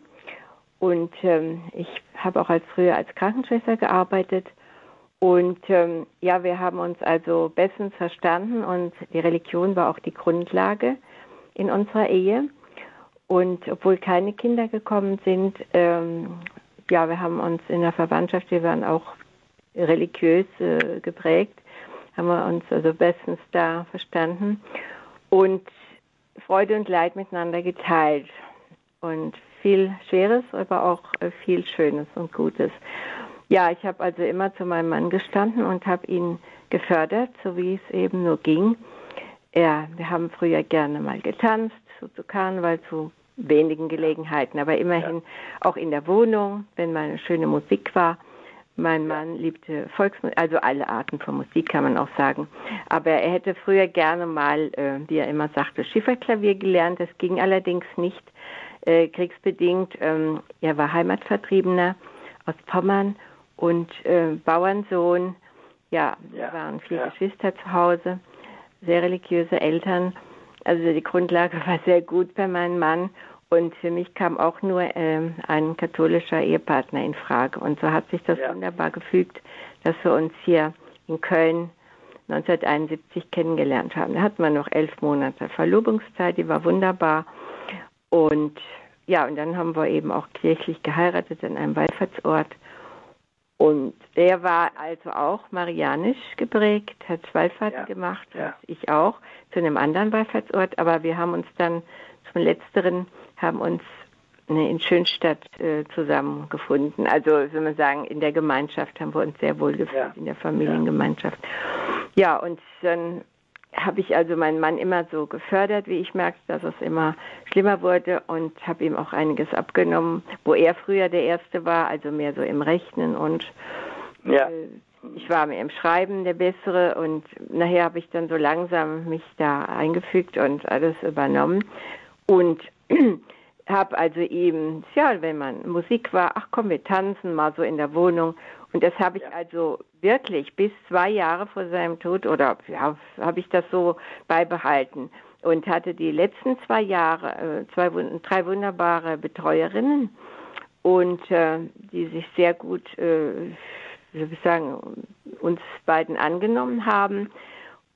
Speaker 5: Und ähm, ich habe auch als früher als Krankenschwester gearbeitet und ähm, ja, wir haben uns also bestens verstanden und die Religion war auch die Grundlage in unserer Ehe. Und obwohl keine Kinder gekommen sind, ähm, ja, wir haben uns in der Verwandtschaft, wir waren auch religiös äh, geprägt, haben wir uns also bestens da verstanden und Freude und Leid miteinander geteilt und viel Schweres, aber auch äh, viel Schönes und Gutes. Ja, ich habe also immer zu meinem Mann gestanden und habe ihn gefördert, so wie es eben nur ging. Ja, wir haben früher gerne mal getanzt, so zu Karneval, zu wenigen Gelegenheiten, aber immerhin ja. auch in der Wohnung, wenn mal eine schöne Musik war. Mein Mann liebte Volksmusik, also alle Arten von Musik kann man auch sagen. Aber er hätte früher gerne mal, äh, wie er immer sagte, Schifferklavier gelernt. Das ging allerdings nicht äh, kriegsbedingt. Ähm, er war Heimatvertriebener aus Pommern und äh, Bauernsohn. Ja, ja, waren vier ja. Geschwister zu Hause, sehr religiöse Eltern. Also die Grundlage [laughs] war sehr gut bei meinem Mann. Und für mich kam auch nur äh, ein katholischer Ehepartner in Frage. Und so hat sich das ja. wunderbar gefügt, dass wir uns hier in Köln 1971 kennengelernt haben. Da hatten wir noch elf Monate Verlobungszeit, die war wunderbar. Und ja, und dann haben wir eben auch kirchlich geheiratet in einem Wallfahrtsort. Und er war also auch marianisch geprägt, hat Wallfahrt ja, gemacht, ja. ich auch, zu einem anderen Wallfahrtsort. Aber wir haben uns dann zum Letzteren, haben uns in Schönstadt äh, zusammengefunden. Also, soll man sagen, in der Gemeinschaft haben wir uns sehr wohl gefühlt, ja. in der Familiengemeinschaft. Ja, und dann habe ich also meinen Mann immer so gefördert, wie ich merkte, dass es immer schlimmer wurde und habe ihm auch einiges abgenommen, wo er früher der Erste war, also mehr so im Rechnen und ja. äh, ich war mir im Schreiben der Bessere und nachher habe ich dann so langsam mich da eingefügt und alles übernommen und [clears throat] habe also eben, ja, wenn man Musik war, ach komm, wir tanzen mal so in der Wohnung und das habe ich ja. also wirklich bis zwei Jahre vor seinem Tod oder ja, habe ich das so beibehalten und hatte die letzten zwei Jahre äh, zwei, drei wunderbare Betreuerinnen und äh, die sich sehr gut, äh, ich uns beiden angenommen haben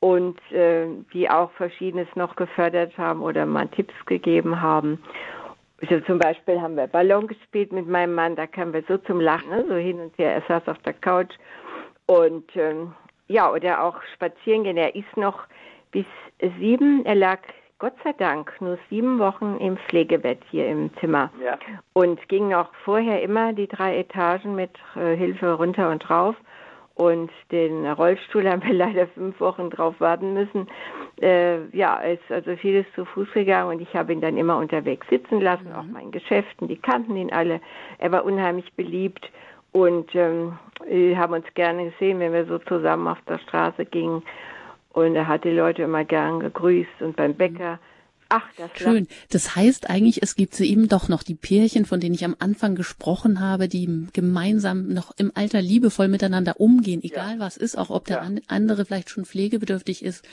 Speaker 5: und äh, die auch Verschiedenes noch gefördert haben oder mal Tipps gegeben haben. Also zum Beispiel haben wir Ballon gespielt mit meinem Mann, da kamen wir so zum Lachen, ne? so hin und her. Er saß auf der Couch und ähm, ja, oder auch spazieren gehen. Er ist noch bis sieben, er lag Gott sei Dank nur sieben Wochen im Pflegebett hier im Zimmer ja. und ging auch vorher immer die drei Etagen mit äh, Hilfe runter und drauf. Und den Rollstuhl [laughs] haben wir leider fünf Wochen drauf warten müssen. Äh, ja, ist also vieles zu Fuß gegangen und ich habe ihn dann immer unterwegs sitzen lassen, mhm. auch meinen Geschäften, die kannten ihn alle. Er war unheimlich beliebt und ähm, haben uns gerne gesehen, wenn wir so zusammen auf der Straße gingen. Und er hat die Leute immer gern gegrüßt und beim Bäcker.
Speaker 1: Ach, das Schön. Das heißt eigentlich, es gibt sie eben doch noch die Pärchen, von denen ich am Anfang gesprochen habe, die gemeinsam noch im Alter liebevoll miteinander umgehen, egal ja. was ist, auch ob der ja. andere vielleicht schon pflegebedürftig ist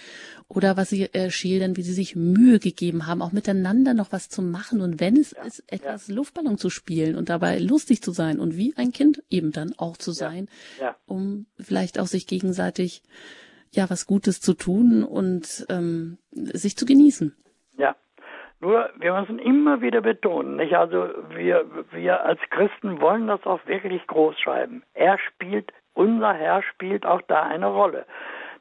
Speaker 1: oder was sie äh, schildern, wie sie sich Mühe gegeben haben, auch miteinander noch was zu machen und wenn es ja. ist, etwas Luftballon zu spielen und dabei lustig zu sein und wie ein Kind eben dann auch zu sein, um vielleicht auch sich gegenseitig ja was Gutes zu tun und ähm, sich zu genießen.
Speaker 2: Ja. Nur, wir müssen immer wieder betonen, nicht? Also, wir, wir als Christen wollen das auch wirklich groß schreiben. Er spielt, unser Herr spielt auch da eine Rolle.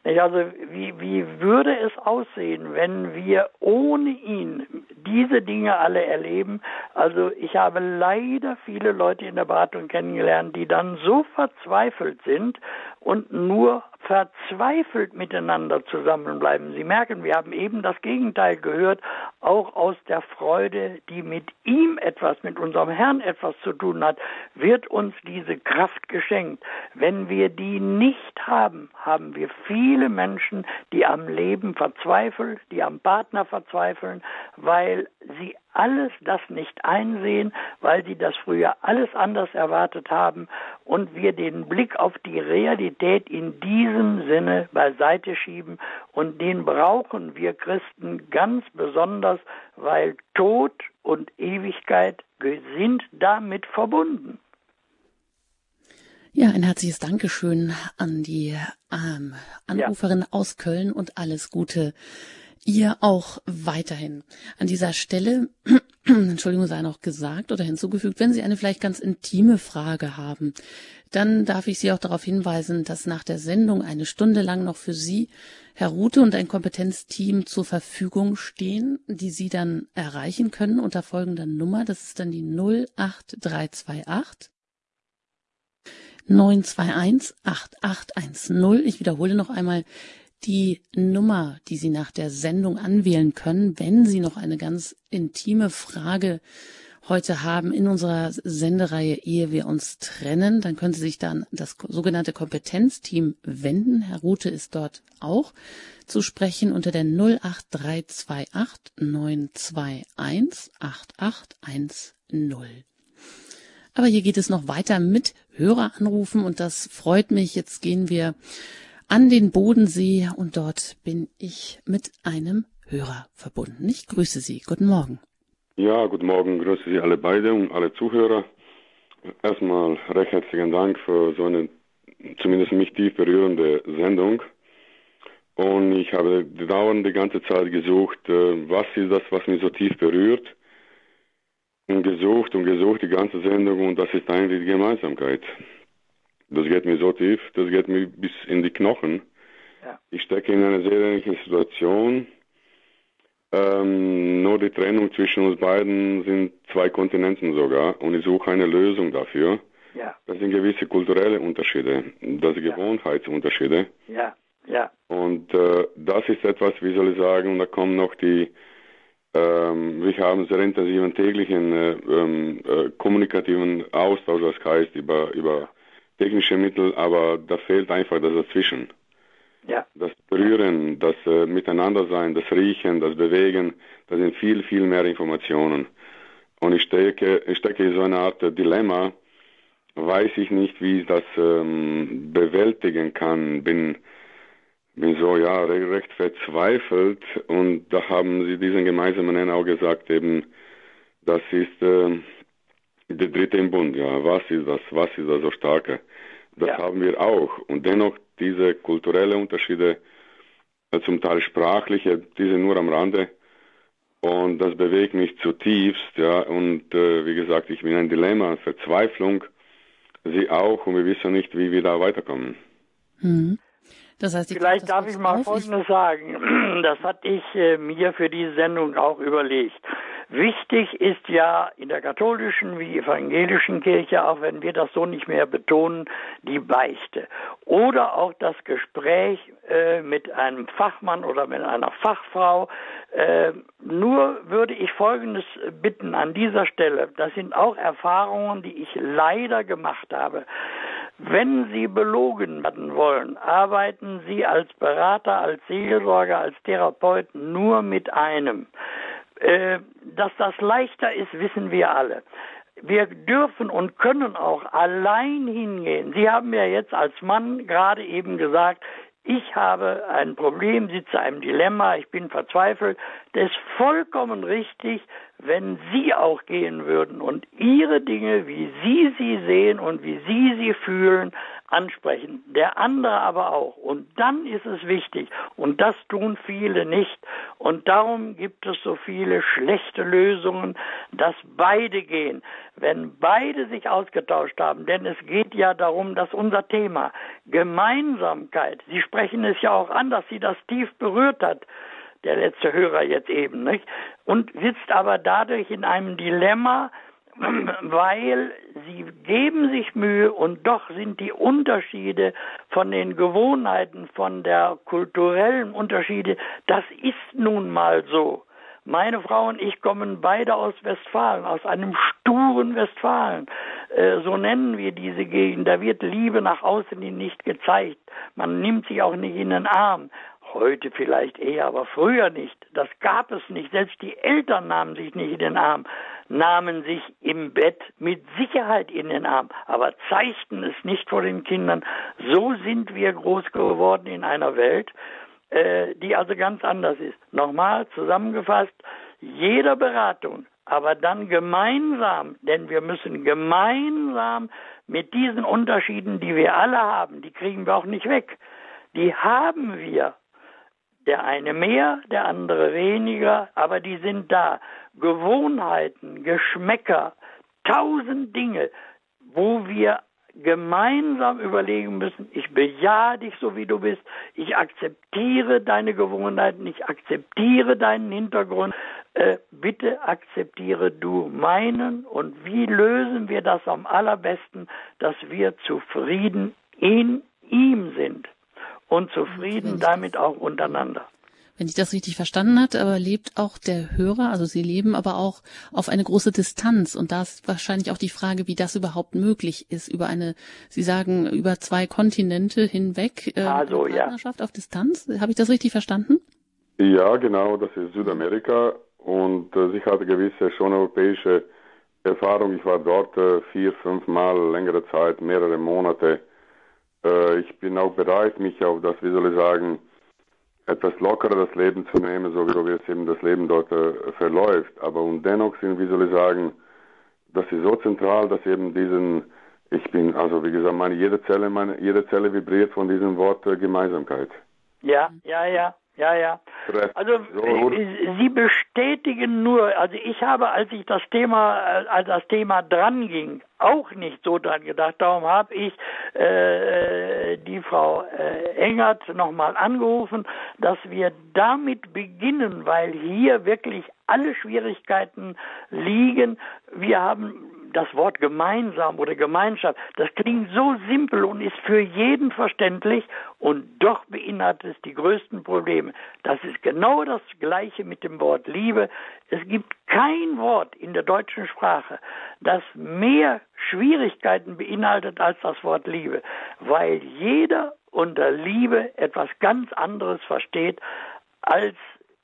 Speaker 2: Nicht? Also, wie, wie würde es aussehen, wenn wir ohne ihn diese Dinge alle erleben? Also, ich habe leider viele Leute in der Beratung kennengelernt, die dann so verzweifelt sind und nur verzweifelt miteinander zusammenbleiben. Sie merken, wir haben eben das Gegenteil gehört, auch aus der Freude, die mit ihm etwas, mit unserem Herrn etwas zu tun hat, wird uns diese Kraft geschenkt. Wenn wir die nicht haben, haben wir viele Menschen, die am Leben verzweifeln, die am Partner verzweifeln, weil sie alles das nicht einsehen, weil sie das früher alles anders erwartet haben und wir den Blick auf die Realität in diesem Sinne beiseite schieben und den brauchen wir Christen ganz besonders, weil Tod und Ewigkeit sind damit verbunden.
Speaker 1: Ja, ein herzliches Dankeschön an die ähm, Anruferin ja. aus Köln und alles Gute ihr auch weiterhin. An dieser Stelle, [clears throat] Entschuldigung, sei noch gesagt oder hinzugefügt, wenn Sie eine vielleicht ganz intime Frage haben, dann darf ich Sie auch darauf hinweisen, dass nach der Sendung eine Stunde lang noch für Sie Herr Rute und ein Kompetenzteam zur Verfügung stehen, die Sie dann erreichen können unter folgender Nummer. Das ist dann die 08328 921 8810. Ich wiederhole noch einmal die Nummer, die Sie nach der Sendung anwählen können, wenn Sie noch eine ganz intime Frage heute haben in unserer Sendereihe Ehe wir uns trennen, dann können Sie sich dann das sogenannte Kompetenzteam wenden. Herr Rute ist dort auch zu sprechen unter der 08328 921 8810. Aber hier geht es noch weiter mit Höreranrufen und das freut mich. Jetzt gehen wir an den Bodensee und dort bin ich mit einem Hörer verbunden. Ich grüße Sie. Guten Morgen.
Speaker 6: Ja, guten Morgen. Grüße Sie alle beide und alle Zuhörer. Erstmal recht herzlichen Dank für so eine zumindest mich tief berührende Sendung. Und ich habe dauernd die ganze Zeit gesucht, äh, was ist das, was mich so tief berührt. Und gesucht und gesucht die ganze Sendung und das ist eigentlich die Gemeinsamkeit. Das geht mir so tief, das geht mir bis in die Knochen. Ja. Ich stecke in einer sehr ähnlichen Situation. Ähm, nur die Trennung zwischen uns beiden sind zwei Kontinenten sogar und ich suche eine Lösung dafür. Ja. Das sind gewisse kulturelle Unterschiede, das sind Gewohnheitsunterschiede.
Speaker 2: Ja, ja.
Speaker 6: Und äh, das ist etwas, wie soll ich sagen, und da kommen noch die, ähm, wir haben sehr intensiven täglichen äh, ähm, äh, kommunikativen Austausch, das heißt über, über technische Mittel, aber da fehlt einfach das Dazwischen. Ja. Das Berühren, das äh, Miteinandersein, das Riechen, das Bewegen, das sind viel, viel mehr Informationen. Und ich stecke, ich stecke in so eine Art Dilemma, weiß ich nicht, wie ich das ähm, bewältigen kann, bin, bin so, ja, recht verzweifelt und da haben sie diesen gemeinsamen Nenner auch gesagt, eben, das ist, äh, der dritte im Bund, ja. Was ist das? Was ist das so starke? Das ja. haben wir auch. Und dennoch diese kulturellen Unterschiede, äh, zum Teil sprachliche, diese nur am Rande, Und das bewegt mich zutiefst, ja. Und äh, wie gesagt, ich bin ein Dilemma, Verzweiflung, sie auch, und wir wissen nicht, wie wir da weiterkommen.
Speaker 2: Mhm. Das heißt, Vielleicht darf ich mal Folgendes sagen. [clears throat] Das hatte ich äh, mir für diese Sendung auch überlegt. Wichtig ist ja in der katholischen wie evangelischen Kirche, auch wenn wir das so nicht mehr betonen, die Beichte. Oder auch das Gespräch äh, mit einem Fachmann oder mit einer Fachfrau. Äh, nur würde ich Folgendes bitten an dieser Stelle. Das sind auch Erfahrungen, die ich leider gemacht habe. Wenn Sie belogen werden wollen, arbeiten Sie als Berater, als Seelsorger, als Therapeut nur mit einem. Äh, dass das leichter ist, wissen wir alle. Wir dürfen und können auch allein hingehen. Sie haben ja jetzt als Mann gerade eben gesagt, ich habe ein Problem, sitze einem Dilemma, ich bin verzweifelt. Das ist vollkommen richtig, wenn Sie auch gehen würden und Ihre Dinge, wie Sie sie sehen und wie Sie sie fühlen, ansprechen. Der andere aber auch. Und dann ist es wichtig. Und das tun viele nicht. Und darum gibt es so viele schlechte Lösungen, dass beide gehen. Wenn beide sich ausgetauscht haben, denn es geht ja darum, dass unser Thema Gemeinsamkeit, Sie sprechen es ja auch an, dass Sie das tief berührt hat, der letzte Hörer jetzt eben, nicht? Und sitzt aber dadurch in einem Dilemma, [clears throat] weil sie geben sich Mühe und doch sind die Unterschiede von den Gewohnheiten, von der kulturellen Unterschiede, das ist nun mal so. Meine Frau und ich kommen beide aus Westfalen, aus einem sturen Westfalen. Äh, so nennen wir diese Gegend. Da wird Liebe nach außen nicht gezeigt. Man nimmt sich auch nicht in den Arm. Heute vielleicht eher, aber früher nicht. Das gab es nicht. Selbst die Eltern nahmen sich nicht in den Arm, nahmen sich im Bett mit Sicherheit in den Arm, aber zeigten es nicht vor den Kindern. So sind wir groß geworden in einer Welt, äh, die also ganz anders ist. Nochmal zusammengefasst, jeder Beratung, aber dann gemeinsam, denn wir müssen gemeinsam mit diesen Unterschieden, die wir alle haben, die kriegen wir auch nicht weg. Die haben wir der eine mehr, der andere weniger, aber die sind da. Gewohnheiten, Geschmäcker, tausend Dinge, wo wir gemeinsam überlegen müssen, ich bejahe dich so wie du bist, ich akzeptiere deine Gewohnheiten, ich akzeptiere deinen Hintergrund, äh, bitte akzeptiere du meinen und wie lösen wir das am allerbesten, dass wir zufrieden in ihm sind und zufrieden damit auch untereinander.
Speaker 1: Wenn ich das richtig verstanden hatte, aber lebt auch der Hörer, also Sie leben aber auch auf eine große Distanz. Und da ist wahrscheinlich auch die Frage, wie das überhaupt möglich ist, über eine, Sie sagen, über zwei Kontinente hinweg, äh, also, Partnerschaft ja. auf Distanz. Habe ich das richtig verstanden?
Speaker 6: Ja, genau, das ist Südamerika und äh, ich hatte gewisse schon europäische Erfahrung. Ich war dort äh, vier, fünf Mal längere Zeit, mehrere Monate äh, ich bin auch bereit, mich auf das, wie soll ich sagen, etwas lockerer das Leben zu nehmen, so wie es eben das Leben dort äh, verläuft. Aber und dennoch sind, wie soll ich sagen, das ist so zentral, dass eben diesen, ich bin, also wie gesagt, meine jede Zelle, meine jede Zelle vibriert von diesem Wort äh, Gemeinsamkeit.
Speaker 2: Ja, ja, ja. Ja, ja. Also Sie bestätigen nur, also ich habe, als ich das Thema, äh, als das Thema dran ging, auch nicht so dran gedacht. Darum habe ich äh, die Frau äh, Engert nochmal angerufen, dass wir damit beginnen, weil hier wirklich alle Schwierigkeiten liegen. Wir haben das Wort gemeinsam oder Gemeinschaft, das klingt so simpel und ist für jeden verständlich und doch beinhaltet es die größten Probleme. Das ist genau das Gleiche mit dem Wort Liebe. Es gibt kein Wort in der deutschen Sprache, das mehr Schwierigkeiten beinhaltet als das Wort Liebe, weil jeder unter Liebe etwas ganz anderes versteht als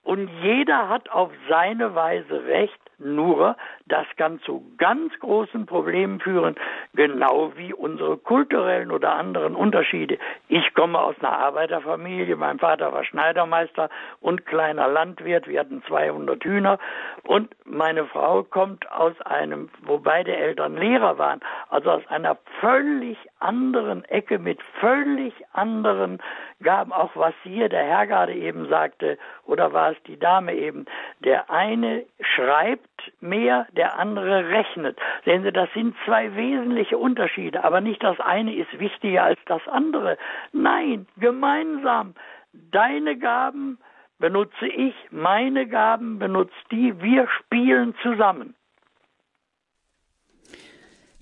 Speaker 2: und jeder hat auf seine Weise Recht, nur das kann zu ganz großen Problemen führen, genau wie unsere kulturellen oder anderen Unterschiede. Ich komme aus einer Arbeiterfamilie, mein Vater war Schneidermeister und kleiner Landwirt, wir hatten 200 Hühner und meine Frau kommt aus einem, wo beide Eltern Lehrer waren, also aus einer völlig anderen Ecke mit völlig anderen Gaben, auch was hier der Herr gerade eben sagte, oder war es die Dame eben, der eine schreibt mehr, der andere rechnet. Sehen Sie, das sind zwei wesentliche Unterschiede, aber nicht das eine ist wichtiger als das andere. Nein, gemeinsam. Deine Gaben benutze ich, meine Gaben benutzt die, wir spielen zusammen.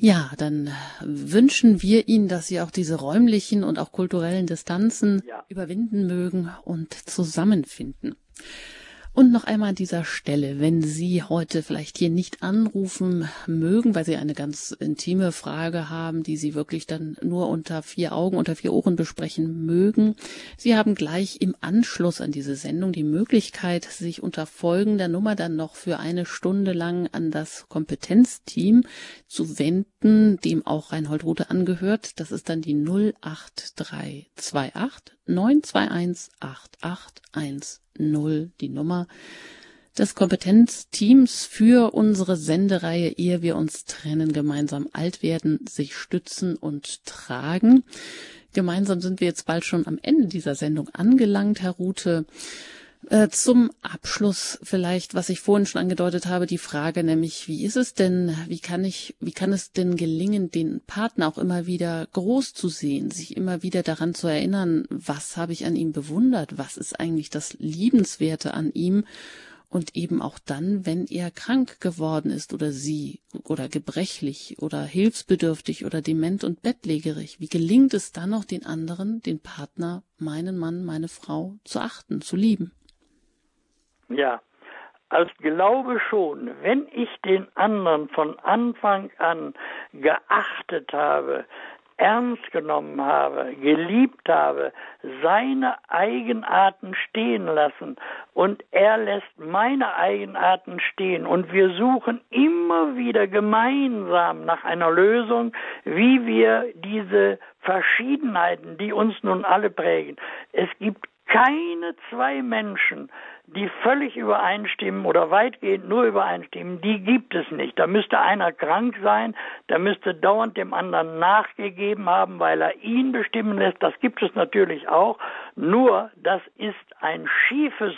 Speaker 1: Ja, dann wünschen wir Ihnen, dass Sie auch diese räumlichen und auch kulturellen Distanzen ja. überwinden mögen und zusammenfinden. Und noch einmal an dieser Stelle, wenn Sie heute vielleicht hier nicht anrufen mögen, weil Sie eine ganz intime Frage haben, die Sie wirklich dann nur unter vier Augen, unter vier Ohren besprechen mögen, Sie haben gleich im Anschluss an diese Sendung die Möglichkeit, sich unter folgender Nummer dann noch für eine Stunde lang an das Kompetenzteam zu wenden, dem auch Reinhold Rute angehört. Das ist dann die 08328 921 8810, die Nummer des Kompetenzteams für unsere Sendereihe Ehe wir uns trennen, gemeinsam alt werden, sich stützen und tragen. Gemeinsam sind wir jetzt bald schon am Ende dieser Sendung angelangt, Herr Rute. Äh, zum Abschluss vielleicht, was ich vorhin schon angedeutet habe, die Frage nämlich, wie ist es denn, wie kann ich, wie kann es denn gelingen, den Partner auch immer wieder groß zu sehen, sich immer wieder daran zu erinnern, was habe ich an ihm bewundert, was ist eigentlich das Liebenswerte an ihm und eben auch dann, wenn er krank geworden ist oder sie oder gebrechlich oder hilfsbedürftig oder dement und bettlägerig, wie gelingt es dann noch den anderen, den Partner, meinen Mann, meine Frau zu achten, zu lieben?
Speaker 2: Ja, als Glaube schon, wenn ich den anderen von Anfang an geachtet habe, ernst genommen habe, geliebt habe, seine Eigenarten stehen lassen und er lässt meine Eigenarten stehen und wir suchen immer wieder gemeinsam nach einer Lösung, wie wir diese Verschiedenheiten, die uns nun alle prägen. Es gibt keine zwei Menschen, die völlig übereinstimmen oder weitgehend nur übereinstimmen, die gibt es nicht. Da müsste einer krank sein, der müsste dauernd dem anderen nachgegeben haben, weil er ihn bestimmen lässt. Das gibt es natürlich auch. Nur, das ist ein schiefes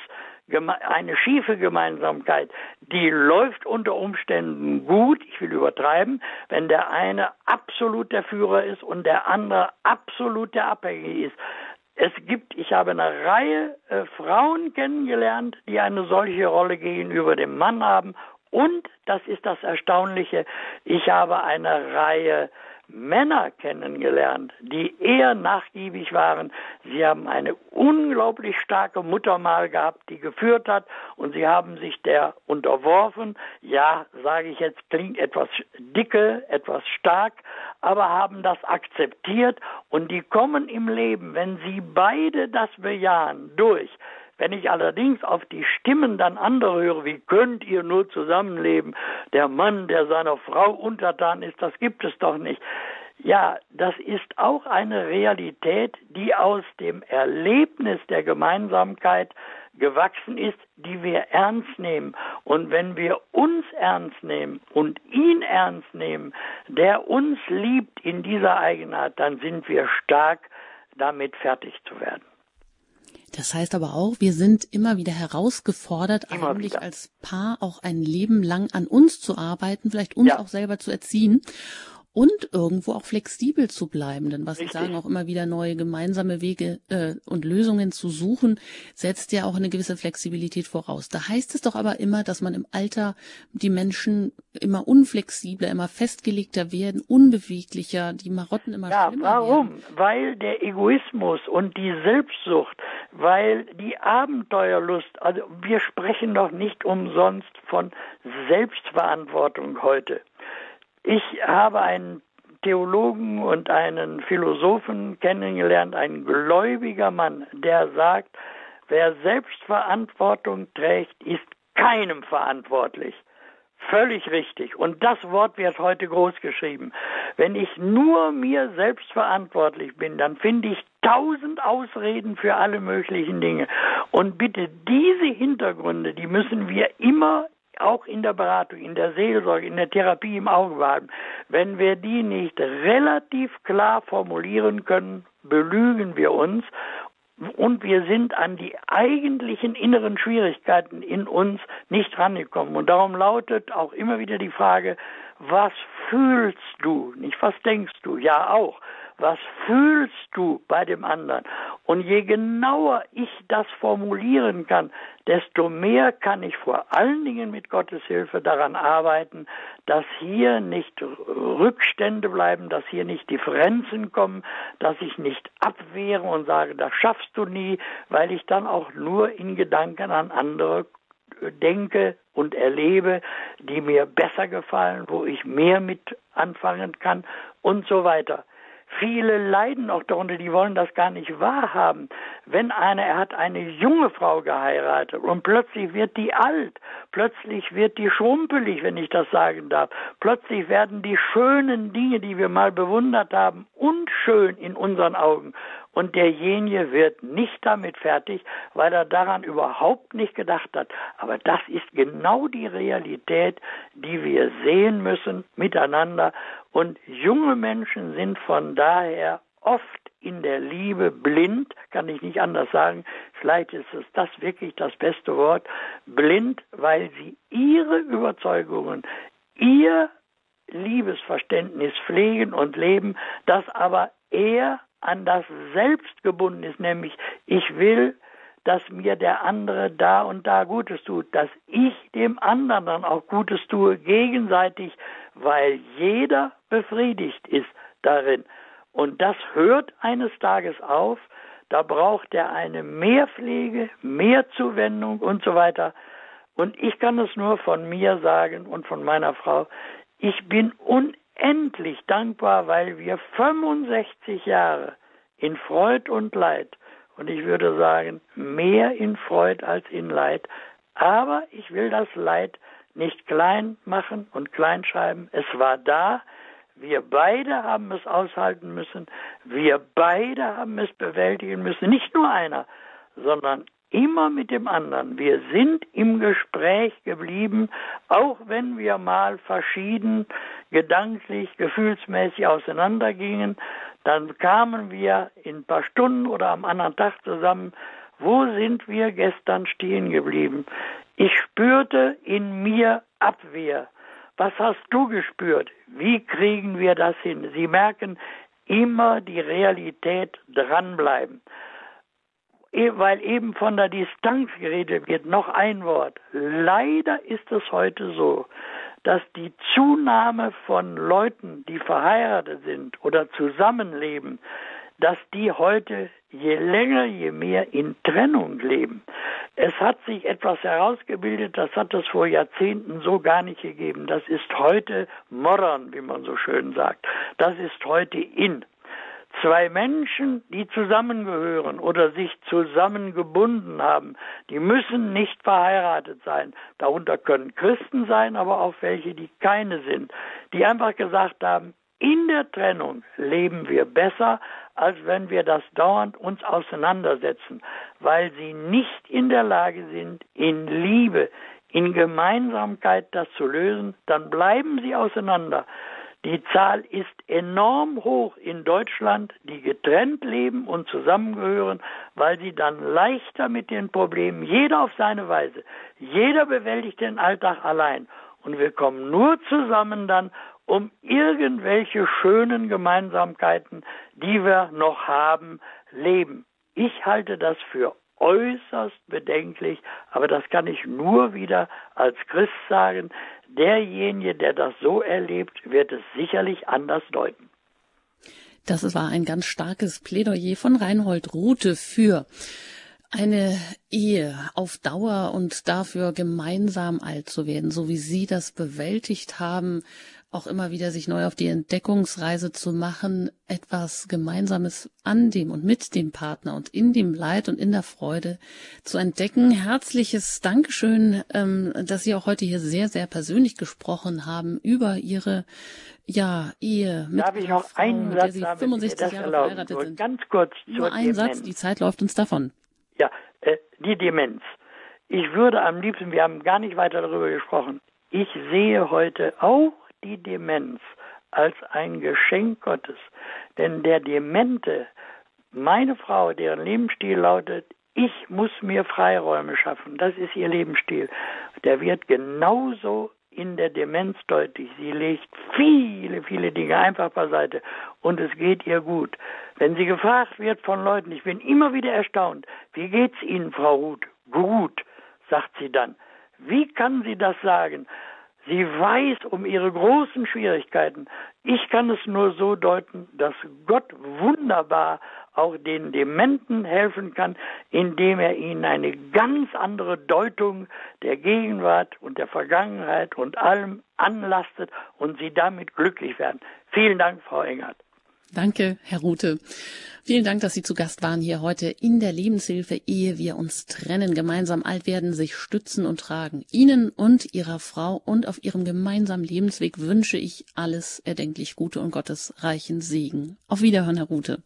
Speaker 2: eine schiefe Gemeinsamkeit, die läuft unter Umständen gut, ich will übertreiben, wenn der eine absolut der Führer ist und der andere absolut der Abhängige ist. Es gibt, ich habe eine Reihe äh, Frauen kennengelernt, die eine solche Rolle gegenüber dem Mann haben. Und, das ist das Erstaunliche, ich habe eine Reihe Männer kennengelernt, die eher nachgiebig waren. Sie haben eine unglaublich starke Muttermal gehabt, die geführt hat, und sie haben sich der unterworfen. Ja, sage ich jetzt, klingt etwas dicke, etwas stark, aber haben das akzeptiert und die kommen im Leben, wenn sie beide das bejahen, durch. Wenn ich allerdings auf die Stimmen dann andere höre, wie könnt ihr nur zusammenleben? Der Mann, der seiner Frau untertan ist, das gibt es doch nicht. Ja, das ist auch eine Realität, die aus dem Erlebnis der Gemeinsamkeit gewachsen ist, die wir ernst nehmen. Und wenn wir uns ernst nehmen und ihn ernst nehmen, der uns liebt in dieser Eigenart, dann sind wir stark, damit fertig zu werden.
Speaker 1: Das heißt aber auch, wir sind immer wieder herausgefordert, immer eigentlich wieder. als Paar auch ein Leben lang an uns zu arbeiten, vielleicht uns ja. auch selber zu erziehen und irgendwo auch flexibel zu bleiben. Denn was Richtig. Sie sagen, auch immer wieder neue gemeinsame Wege äh, und Lösungen zu suchen, setzt ja auch eine gewisse Flexibilität voraus. Da heißt es doch aber immer, dass man im Alter die Menschen immer unflexibler, immer festgelegter werden, unbeweglicher, die Marotten immer ja, schlimmer
Speaker 2: warum?
Speaker 1: werden.
Speaker 2: Weil der Egoismus und die Selbstsucht, weil die Abenteuerlust, also wir sprechen doch nicht umsonst von Selbstverantwortung heute. Ich habe einen Theologen und einen Philosophen kennengelernt, ein gläubiger Mann, der sagt, wer Selbstverantwortung trägt, ist keinem verantwortlich. Völlig richtig. Und das Wort wird heute groß geschrieben. Wenn ich nur mir selbst verantwortlich bin, dann finde ich tausend Ausreden für alle möglichen Dinge. Und bitte diese Hintergründe, die müssen wir immer auch in der Beratung, in der Seelsorge, in der Therapie im Auge behalten, wenn wir die nicht relativ klar formulieren können, belügen wir uns und wir sind an die eigentlichen inneren Schwierigkeiten in uns nicht rangekommen. Und darum lautet auch immer wieder die Frage, was fühlst du? Nicht was denkst du? Ja auch was fühlst du bei dem anderen? Und je genauer ich das formulieren kann, desto mehr kann ich vor allen Dingen mit Gottes Hilfe daran arbeiten, dass hier nicht Rückstände bleiben, dass hier nicht Differenzen kommen, dass ich nicht abwehre und sage, das schaffst du nie, weil ich dann auch nur in Gedanken an andere denke und erlebe, die mir besser gefallen, wo ich mehr mit anfangen kann und so weiter. Viele leiden auch darunter, die wollen das gar nicht wahrhaben. Wenn einer, er hat eine junge Frau geheiratet und plötzlich wird die alt, plötzlich wird die schrumpelig, wenn ich das sagen darf, plötzlich werden die schönen Dinge, die wir mal bewundert haben, unschön in unseren Augen und derjenige wird nicht damit fertig, weil er daran überhaupt nicht gedacht hat. Aber das ist genau die Realität, die wir sehen müssen miteinander. Und junge Menschen sind von daher oft in der Liebe blind, kann ich nicht anders sagen. Vielleicht ist es das wirklich das beste Wort, blind, weil sie ihre Überzeugungen, ihr Liebesverständnis pflegen und leben, das aber eher an das Selbst gebunden ist, nämlich ich will, dass mir der andere da und da Gutes tut, dass ich dem anderen dann auch Gutes tue, gegenseitig, weil jeder befriedigt ist darin. Und das hört eines Tages auf, da braucht er eine Mehrpflege, mehr Zuwendung und so weiter. Und ich kann es nur von mir sagen und von meiner Frau, ich bin unendlich endlich dankbar, weil wir 65 Jahre in Freud und Leid, und ich würde sagen, mehr in Freud als in Leid, aber ich will das Leid nicht klein machen und klein schreiben. Es war da. Wir beide haben es aushalten müssen. Wir beide haben es bewältigen müssen. Nicht nur einer, sondern immer mit dem anderen. Wir sind im Gespräch geblieben, auch wenn wir mal verschieden gedanklich, gefühlsmäßig auseinandergingen, dann kamen wir in ein paar Stunden oder am anderen Tag zusammen. Wo sind wir gestern stehen geblieben? Ich spürte in mir Abwehr. Was hast du gespürt? Wie kriegen wir das hin? Sie merken, immer die Realität dranbleiben. E, weil eben von der Distanz geredet wird, noch ein Wort. Leider ist es heute so, dass die Zunahme von Leuten, die verheiratet sind oder zusammenleben, dass die heute je länger, je mehr in Trennung leben. Es hat sich etwas herausgebildet, das hat es vor Jahrzehnten so gar nicht gegeben. Das ist heute modern, wie man so schön sagt. Das ist heute in. Zwei Menschen, die zusammengehören oder sich zusammengebunden haben, die müssen nicht verheiratet sein. Darunter können Christen sein, aber auch welche, die keine sind, die einfach gesagt haben, in der Trennung leben wir besser, als wenn wir das dauernd uns auseinandersetzen, weil sie nicht in der Lage sind, in Liebe, in Gemeinsamkeit das zu lösen, dann bleiben sie auseinander. Die Zahl ist enorm hoch in Deutschland, die getrennt leben und zusammengehören, weil sie dann leichter mit den Problemen, jeder auf seine Weise, jeder bewältigt den Alltag allein. Und wir kommen nur zusammen dann, um irgendwelche schönen Gemeinsamkeiten, die wir noch haben, leben. Ich halte das für äußerst bedenklich, aber das kann ich nur wieder als Christ sagen. Derjenige, der das so erlebt, wird es sicherlich anders deuten.
Speaker 1: Das war ein ganz starkes Plädoyer von Reinhold Rute für eine Ehe auf Dauer und dafür gemeinsam alt zu werden, so wie Sie das bewältigt haben, auch immer wieder sich neu auf die Entdeckungsreise zu machen, etwas Gemeinsames an dem und mit dem Partner und in dem Leid und in der Freude zu entdecken. Herzliches Dankeschön, ähm, dass Sie auch heute hier sehr, sehr persönlich gesprochen haben über Ihre ja, Ehe mit
Speaker 2: Darf ich noch
Speaker 1: Frau,
Speaker 2: einen
Speaker 1: der
Speaker 2: Satz
Speaker 1: Sie
Speaker 2: sagen,
Speaker 1: 65 Jahre verheiratet sind.
Speaker 2: Ganz kurz
Speaker 1: Nur
Speaker 2: zur
Speaker 1: ein
Speaker 2: Demenz.
Speaker 1: Satz, die Zeit läuft uns davon.
Speaker 2: Ja, äh, die Demenz. Ich würde am liebsten, wir haben gar nicht weiter darüber gesprochen, ich sehe heute auch die Demenz als ein Geschenk Gottes. Denn der Demente, meine Frau, deren Lebensstil lautet, ich muss mir Freiräume schaffen, das ist ihr Lebensstil, der wird genauso in der Demenz deutlich. Sie legt viele, viele Dinge einfach beiseite und es geht ihr gut. Wenn sie gefragt wird von Leuten, ich bin immer wieder erstaunt, wie geht's Ihnen, Frau Ruth? Gut, sagt sie dann. Wie kann sie das sagen? Sie weiß um ihre großen Schwierigkeiten. Ich kann es nur so deuten, dass Gott wunderbar auch den Dementen helfen kann, indem er ihnen eine ganz andere Deutung der Gegenwart und der Vergangenheit und allem anlastet und sie damit glücklich werden. Vielen Dank, Frau Engert.
Speaker 1: Danke, Herr Rute. Vielen Dank, dass Sie zu Gast waren hier heute in der Lebenshilfe, ehe wir uns trennen, gemeinsam alt werden, sich stützen und tragen. Ihnen und Ihrer Frau und auf Ihrem gemeinsamen Lebensweg wünsche ich alles erdenklich Gute und Gottes reichen Segen. Auf Wiederhören, Herr Rute.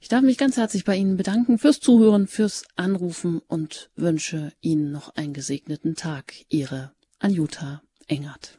Speaker 1: Ich darf mich ganz herzlich bei Ihnen bedanken fürs Zuhören, fürs Anrufen und wünsche Ihnen noch einen gesegneten Tag. Ihre Anjuta Engert.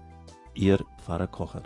Speaker 7: Ihr Pfarrer Kocher.